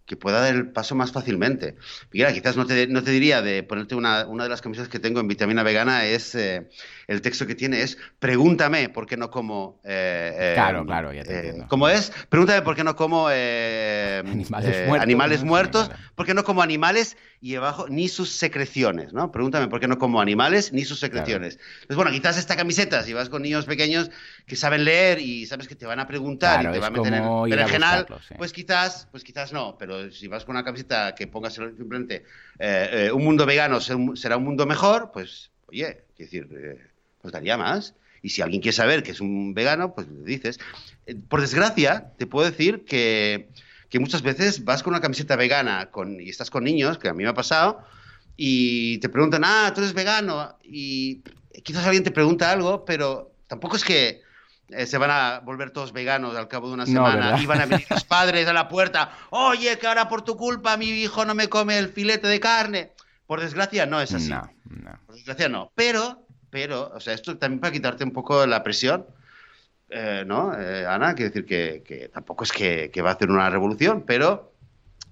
que pueda dar el paso más fácilmente. Mira, quizás no te, no te diría de ponerte una, una, de las camisas que tengo en vitamina vegana es eh, el texto que tiene es pregúntame por qué no como eh, eh, claro claro ya te ¿cómo es? pregúntame por qué no como animales muertos, animales muertos por qué no como animales y abajo ni sus secreciones no pregúntame por qué no como animales ni sus secreciones. Pues bueno quizás esta camiseta si vas con niños pequeños que saben leer y sabes que te van a preguntar y te van a meter en el general pues quizás pues quizás no pero si vas con una camiseta que pongas simplemente eh, eh, un mundo vegano será un mundo mejor, pues, oye, quiero decir, eh, pues daría más. Y si alguien quiere saber que es un vegano, pues le dices. por desgracia, te puedo decir que, muchas veces vas con una camiseta vegana con, y estás con niños, que a mí me ha pasado, y te preguntan, ah, tú eres vegano, y quizás alguien te pregunta algo, pero tampoco es que eh, se van a volver todos veganos al cabo de una semana y van a venir los padres a la puerta, oye, que ahora por tu culpa mi hijo no me come el filete de carne. Por desgracia no es así. No, no. Por desgracia no. Pero, pero, o sea, esto también para quitarte un poco la presión, eh, ¿no? Eh, Ana, quiere decir que, tampoco es que, va a hacer una revolución, pero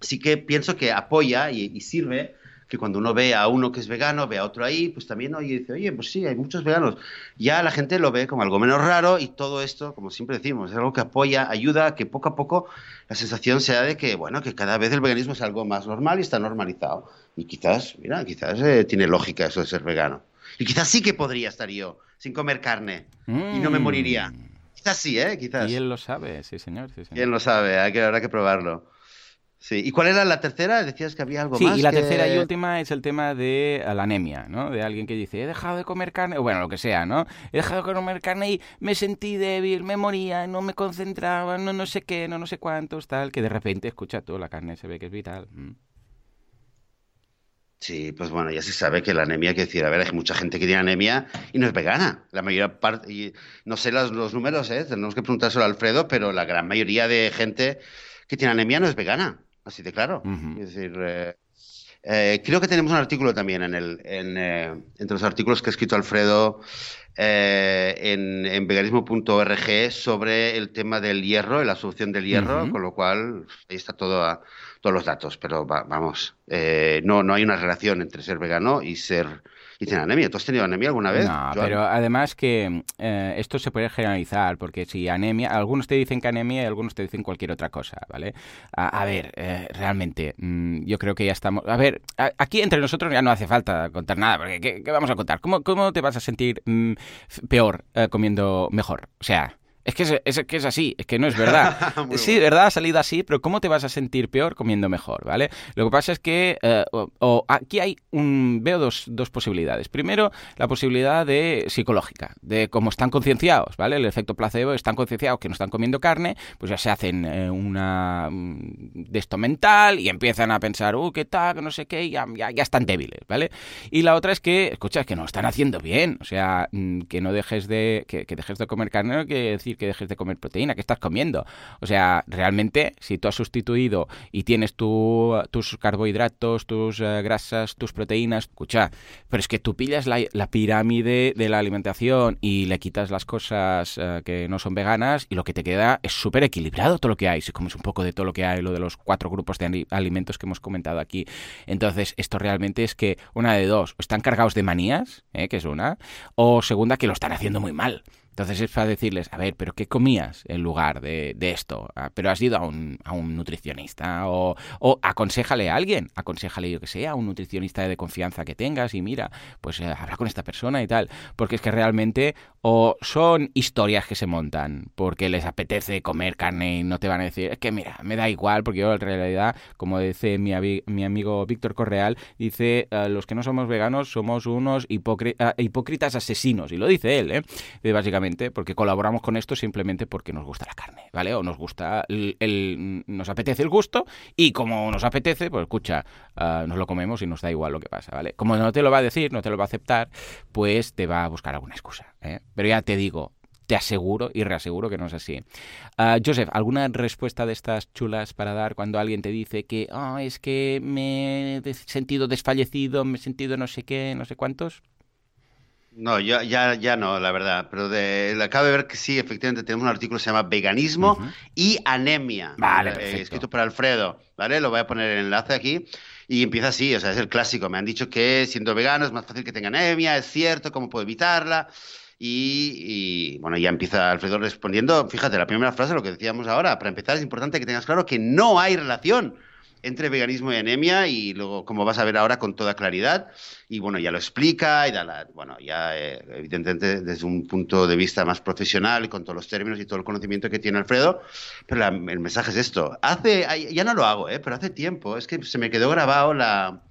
sí que pienso que apoya y sirve que cuando uno ve a uno que es vegano, ve a otro ahí, pues también oye, dice, oye, pues sí, hay muchos veganos. Ya la gente lo ve como algo menos raro y todo esto, como siempre decimos, es algo que apoya, ayuda a que poco a poco la sensación sea de que, bueno, que cada vez el veganismo es algo más normal y está normalizado. Y quizás, mira, quizás eh, tiene lógica eso de ser vegano. Y quizás sí que podría estar yo sin comer carne y no me moriría. Mm. Quizás sí, ¿eh? Quizás. Y él lo sabe, sí, señor. Sí, señor. Y él lo sabe, hay que, habrá que probarlo. Sí. ¿Y cuál era la tercera? Decías que había algo más. Sí, y la tercera y última es el tema de la anemia, ¿no? De alguien que dice, he dejado de comer carne, o bueno, lo que sea, ¿no? He dejado de comer carne y me sentí débil, me moría, no me concentraba, no, no sé qué, no, no sé cuántos, tal, que de repente, escucha tú, la carne se ve que es vital. Mm. Sí, pues bueno, ya se sabe que la anemia, que decir, a ver, hay mucha gente que tiene anemia y no es vegana. La mayor parte, y no sé los, los números, ¿eh? tenemos que preguntárselo a Alfredo, pero la gran mayoría de gente que tiene anemia no es vegana. Así de claro. Es decir, eh, eh, creo que tenemos un artículo también en el, eh, entre los artículos que ha escrito Alfredo en, en veganismo.org sobre el tema del hierro, la solución del hierro, con lo cual ahí está todo todos los datos. Pero vamos, no, no hay una relación entre ser vegano y ser y tienen anemia. ¿Tú has tenido anemia alguna vez? No, pero además que eh, esto se puede generalizar, porque si anemia, algunos te dicen que anemia y algunos te dicen cualquier otra cosa, ¿vale? A, ver, eh, realmente, mm, yo creo que ya estamos... A ver, aquí entre nosotros ya no hace falta contar nada, porque ¿qué, vamos a contar? ¿Cómo, ¿Cómo, te vas a sentir mm, peor eh, comiendo mejor? O sea... Es que es, que es así, es que no es verdad. sí, verdad, ha salido así, pero ¿cómo te vas a sentir peor comiendo mejor, ¿vale? Lo que pasa es que eh, o, aquí hay un, veo dos, dos, posibilidades. Primero, la posibilidad de psicológica, de cómo están concienciados, ¿vale? El efecto placebo, están concienciados que no están comiendo carne, pues ya se hacen eh, una mm, de esto mental y empiezan a pensar, uh, qué tal, que no sé qué, y ya, ya, están débiles, ¿vale? Y la otra es que, escucha, es que no están haciendo bien, o sea, mm, que no dejes de, que, que dejes de comer carne, no quiere que dejes de comer proteína, que estás comiendo. O sea, realmente, si tú has sustituido y tienes tus carbohidratos, tus eh, grasas, tus proteínas, escucha, pero es que tú pillas la, pirámide de la alimentación y le quitas las cosas eh, que no son veganas y lo que te queda es súper equilibrado todo lo que hay. Si comes un poco de todo lo que hay, lo de los cuatro grupos de alimentos que hemos comentado aquí. Entonces, esto realmente es que una de dos, están cargados de manías, eh, que es una, o segunda, que lo están haciendo muy mal. Entonces es para decirles, a ver, ¿pero qué comías en lugar de, esto? Ah, ¿Pero has ido a un, a un nutricionista? O, o, aconsejale a alguien, aconsejale yo que sea, a un nutricionista de confianza que tengas y mira, pues eh, habla con esta persona y tal. Porque es que realmente o son historias que se montan porque les apetece comer carne y no te van a decir, es que mira, me da igual porque yo en realidad, como dice mi, mi amigo Víctor Correal, dice, ah, los que no somos veganos somos unos ah, hipócritas asesinos. Y lo dice él, ¿eh? Básicamente porque colaboramos con esto simplemente porque nos gusta la carne, ¿vale? O nos gusta, el, nos apetece el gusto y como nos apetece, pues escucha, uh, nos lo comemos y nos da igual lo que pasa, ¿vale? Como no te lo va a decir, no te lo va a aceptar, pues te va a buscar alguna excusa, ¿eh? Pero ya te digo, te aseguro y reaseguro que no es así. Uh, Joseph, ¿alguna respuesta de estas chulas para dar cuando alguien te dice que oh, es que me he sentido desfallecido, me he sentido no sé qué, no sé cuántos? No, ya, ya, ya no, la verdad. Pero de, acabo de ver que sí, efectivamente tenemos un artículo que se llama Veganismo y Anemia. Vale, eh, escrito por Alfredo, ¿vale? Lo voy a poner el enlace aquí. Y empieza así, o sea, es el clásico. Me han dicho que siendo vegano es más fácil que tenga anemia, es cierto, ¿cómo puedo evitarla? Y, y, bueno, ya empieza Alfredo respondiendo. Fíjate, la primera frase, lo que decíamos ahora, para empezar es importante que tengas claro que no hay relación entre veganismo y anemia y luego, como vas a ver ahora, con toda claridad. Y bueno, ya lo explica y da la, bueno, ya eh, evidentemente desde un punto de vista más profesional con todos los términos y todo el conocimiento que tiene Alfredo. Pero el mensaje es esto. Hace, ya no lo hago, ¿eh? pero hace tiempo, es que se me quedó grabado la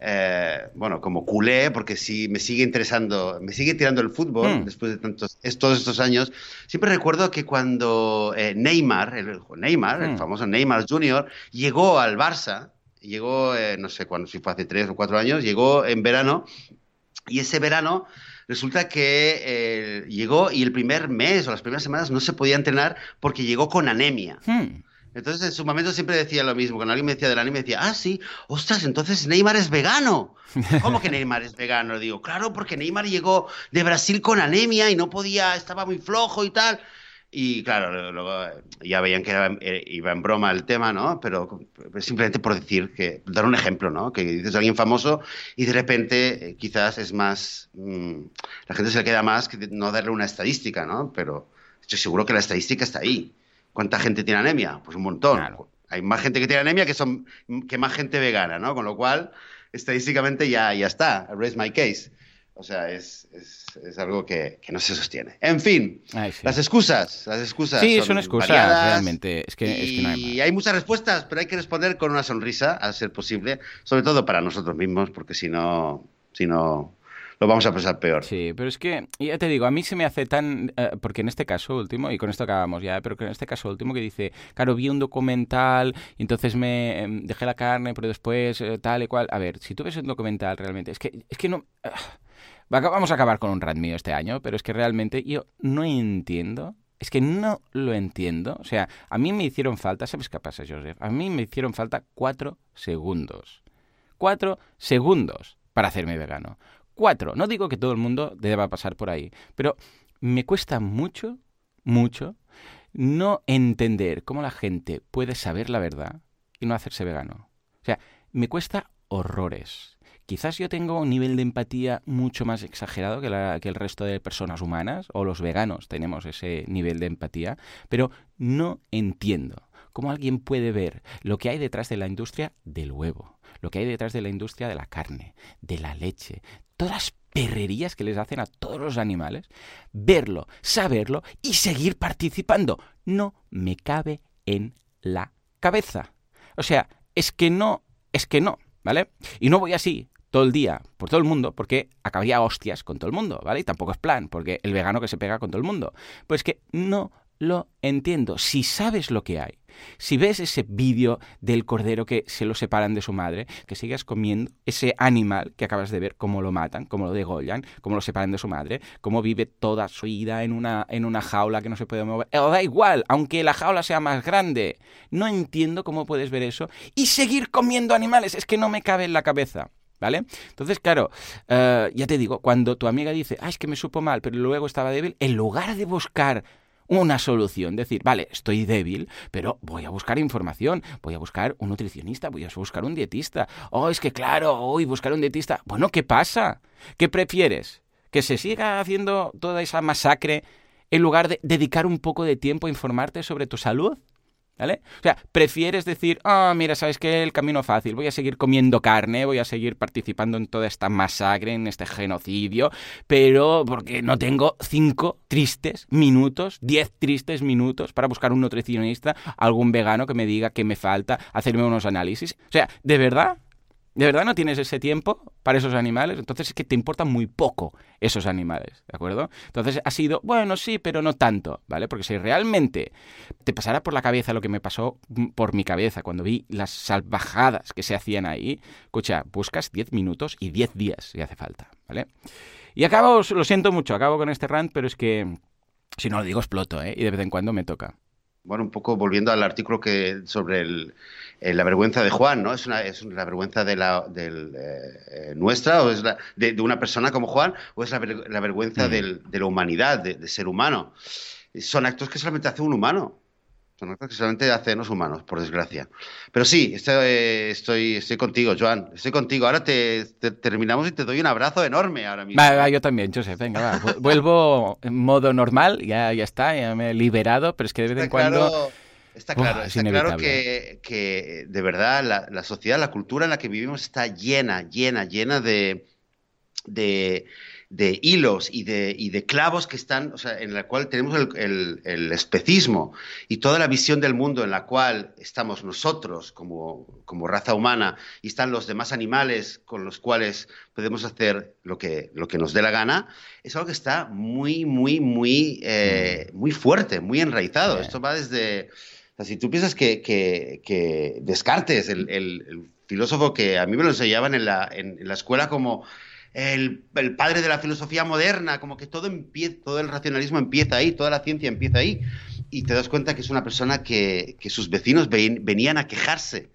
eh, bueno, como culé, porque sí me sigue interesando, me sigue tirando el fútbol hmm. después de tantos, todos estos años. Siempre recuerdo que cuando eh, Neymar, el, Neymar, el hmm. famoso Neymar Jr., llegó al Barça, llegó, eh, no sé cuándo, si fue hace tres o cuatro años, llegó en verano y ese verano resulta que eh, llegó y el primer mes o las primeras semanas no se podía entrenar porque llegó con anemia. Hmm. Entonces, en su momento siempre decía lo mismo. Cuando alguien me decía del anime, decía, ah, sí, ostras, entonces Neymar es vegano. ¿Cómo que Neymar es vegano? Digo, claro, porque Neymar llegó de Brasil con anemia y no podía, estaba muy flojo y tal. Y claro, luego ya veían que eh, iba en broma el tema, ¿no? Pero simplemente por decir que, dar un ejemplo, ¿no? Que dices a alguien famoso y de repente eh, quizás es más, mm, la gente se le queda más que no darle una estadística, ¿no? Pero estoy seguro que la estadística está ahí. ¿Cuánta gente tiene anemia? Pues un montón. Hay más gente que tiene anemia que, son, que más gente vegana, ¿no? Con lo cual, estadísticamente ya, ya está. raise my case. O sea, es, es, algo que, que, no se sostiene. En fin, las excusas, las excusas. Sí, son, excusas, realmente. Es que, y no hay, hay, muchas respuestas, pero hay que responder con una sonrisa, a ser posible, sobre todo para nosotros mismos, porque si no, si no, lo vamos a pasar peor. Sí, pero es que, ya te digo, a mí se me hace tan... Eh, porque en este caso último, y con esto acabamos ya, pero en este caso último que dice, claro, vi un documental entonces me em, dejé la carne, pero después eh, tal y cual... A ver, si tú ves un documental realmente, es que, es que no... Ah, Vamos a acabar con un rant mío este año, pero es que realmente yo no entiendo es que no lo entiendo. O sea, a mí me hicieron falta, ¿sabes qué pasa, Joseph? A mí me hicieron falta cuatro segundos. Cuatro segundos para hacerme vegano. Cuatro. No digo que todo el mundo deba pasar por ahí, pero me cuesta mucho, mucho, no entender cómo la gente puede saber la verdad y no hacerse vegano. O sea, me cuesta horrores. Quizás yo tengo un nivel de empatía mucho más exagerado que, que, el resto de personas humanas, o los veganos tenemos ese nivel de empatía, pero no entiendo cómo alguien puede ver lo que hay detrás de la industria del huevo, lo que hay detrás de la industria de la carne, de la leche, todas las perrerías que les hacen a todos los animales, verlo, saberlo y seguir participando. No me cabe en la cabeza. O sea, es que no, es que no, ¿vale? Y no voy así todo el día por todo el mundo porque acabaría hostias con todo el mundo, ¿vale? Y tampoco es plan, porque el vegano que se pega con todo el mundo. Pues que no lo entiendo. Si sabes lo que hay, si ves ese vídeo del cordero que se lo separan de su madre, que sigas comiendo ese animal que acabas de ver, cómo lo matan, cómo lo degollan, cómo lo separan de su madre, cómo vive toda su vida en una, en una jaula que no se puede mover. O da igual, aunque la jaula sea más grande. No entiendo cómo puedes ver eso y seguir comiendo animales. Es que no me cabe en la cabeza. ¿Vale? Entonces, claro, eh, ya te digo, cuando tu amiga dice, ah, es que me supo mal, pero luego estaba débil, en lugar de buscar una solución, decir, vale, estoy débil, pero voy a buscar información, voy a buscar un nutricionista, voy a buscar un dietista. Oh, es que claro, hoy buscar un dietista. Bueno, ¿qué pasa? ¿Qué prefieres? ¿Que se siga haciendo toda esa masacre en lugar de dedicar un poco de tiempo a informarte sobre tu salud? ¿Vale? O sea, prefieres decir, ah, mira, ¿sabes qué? El camino fácil, voy a seguir comiendo carne, voy a seguir participando en toda esta masacre, en este genocidio, pero porque no tengo cinco tristes minutos, diez tristes minutos para buscar un nutricionista, algún vegano que me diga que me falta, hacerme unos análisis. O sea, ¿de verdad? ¿De verdad no tienes ese tiempo para esos animales? Entonces es que te importan muy poco esos animales, ¿de acuerdo? Entonces ha sido, bueno, sí, pero no tanto, ¿vale? Porque si realmente te pasara por la cabeza lo que me pasó por mi cabeza cuando vi las salvajadas que se hacían ahí, escucha, buscas 10 minutos y 10 días si hace falta, ¿vale? Y acabo, lo siento mucho, acabo con este rant, pero es que si no lo digo exploto, ¿eh? Y de vez en cuando me toca bueno, un poco volviendo al artículo que sobre eh, la vergüenza de Juan, ¿no? Es, una, es la vergüenza de la del, eh, nuestra o es la, de, una persona como Juan o es la, vergüenza mm. de la humanidad, de, de, ser humano. Son actos que solamente hace un humano. Son cosas que solamente hacen los humanos, por desgracia. Pero sí, estoy, estoy, estoy contigo, Joan. Estoy contigo. Ahora te, terminamos y te doy un abrazo enorme ahora mismo. Va, yo también, Joseph. Venga, va. Vuelvo en modo normal. Ya, ya está, ya me he liberado, pero es que de vez en cuando... Está claro, está claro que, que, de verdad la, la, sociedad, la cultura en la que vivimos está llena, llena, llena de, de de hilos y de, y de clavos que están, o sea, en la cual tenemos el, el, especismo y toda la visión del mundo en la cual estamos nosotros como, como, raza humana y están los demás animales con los cuales podemos hacer lo que, lo que nos dé la gana, es algo que está muy, muy, muy, eh, muy fuerte, muy enraizado. Esto va desde... si tú piensas que, que, que Descartes, el, el filósofo que a mí me lo enseñaban en la, en, la escuela como el, el, padre de la filosofía moderna, como que todo, empieza, todo el racionalismo empieza ahí, toda la ciencia empieza ahí. Y te das cuenta que es una persona que, que sus vecinos venían a quejarse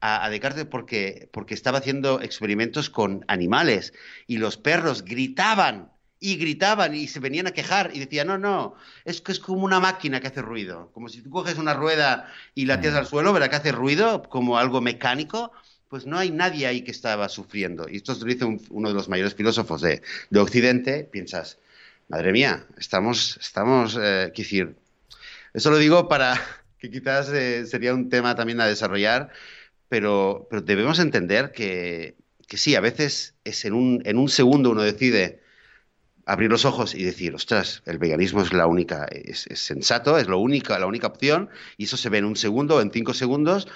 a, a, Descartes porque, porque estaba haciendo experimentos con animales y los perros gritaban y gritaban y se venían a quejar y decían, no, no, es que es como una máquina que hace ruido, como si tú coges una rueda y la tiras al suelo, ¿verdad? Que hace ruido como algo mecánico, pues no hay nadie ahí que estaba sufriendo. Y esto lo dice uno de los mayores filósofos de, de, Occidente, piensas, madre mía, estamos, estamos, eh, decir, eso lo digo para que quizás eh, sería un tema también a desarrollar, pero, debemos entender que, que sí, a veces es en un, segundo uno decide abrir los ojos y decir, ostras, el veganismo es la única, es, sensato, es lo única, la única opción, y eso se ve en un segundo en cinco segundos,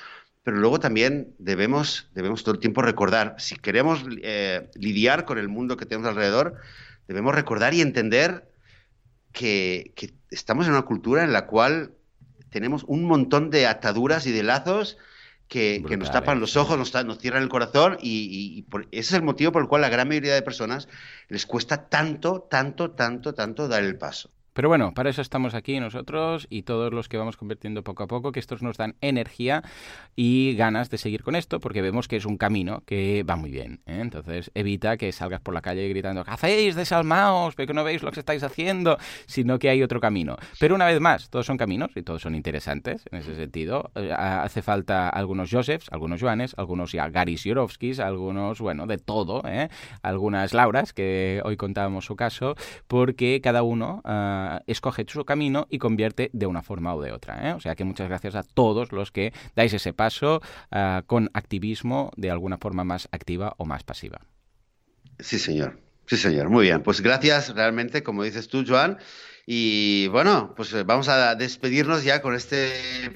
pero luego también debemos, debemos todo el tiempo recordar, si queremos eh, lidiar con el mundo que tenemos alrededor, debemos recordar y entender que, que, estamos en una cultura en la cual tenemos un montón de ataduras y de lazos que, Brutal, que nos tapan los ojos, nos, nos cierran el corazón y, y, y por, ese es el motivo por el cual la gran mayoría de personas les cuesta tanto, tanto, tanto, tanto dar el paso. Pero bueno, para eso estamos aquí nosotros y todos los que vamos convirtiendo poco a poco, que estos nos dan energía y ganas de seguir con esto, porque vemos que es un camino que va muy bien. ¿eh? Entonces, evita que salgas por la calle gritando, ¿qué hacéis? Desalmaos, pero que no veis lo que estáis haciendo, sino que hay otro camino. Pero una vez más, todos son caminos y todos son interesantes en ese sentido. Eh, hace falta algunos Josephs, algunos Joanes, algunos ya Gary Sierovskis, algunos, bueno, de todo, ¿eh? algunas Lauras, que hoy contábamos su caso, porque cada uno... Uh, escoge su camino y convierte de una forma o de otra. ¿eh? O sea que muchas gracias a todos los que dais ese paso uh, con activismo de alguna forma más activa o más pasiva. Sí, señor. Sí, señor. Muy bien. Pues gracias realmente, como dices tú, Joan. Y bueno, pues vamos a despedirnos ya con este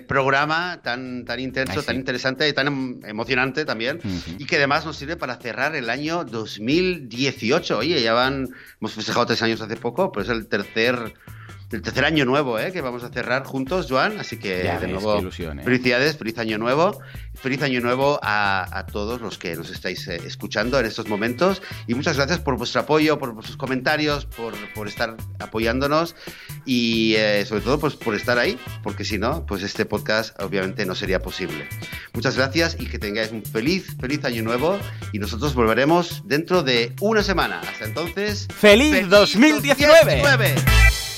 programa tan, tan intenso, Ay, sí. tan interesante y tan emocionante también. Uh -huh. Y que además nos sirve para cerrar el año 2018. Oye, ya van, hemos festejado tres años hace poco, pero es el tercer el tercer año nuevo, ¿eh? que vamos a cerrar juntos, Joan. Así que ya de ves, nuevo, ilusión, ¿eh? felicidades, feliz año nuevo. Feliz año nuevo a, a todos los que nos estáis eh, escuchando en estos momentos. Y muchas gracias por vuestro apoyo, por vuestros comentarios, por, por estar apoyándonos y eh, sobre todo pues, por estar ahí, porque si no, pues este podcast obviamente no sería posible. Muchas gracias y que tengáis un feliz, feliz año nuevo. Y nosotros volveremos dentro de una semana. Hasta entonces, ¡Feliz, ¡feliz 2019! 2019!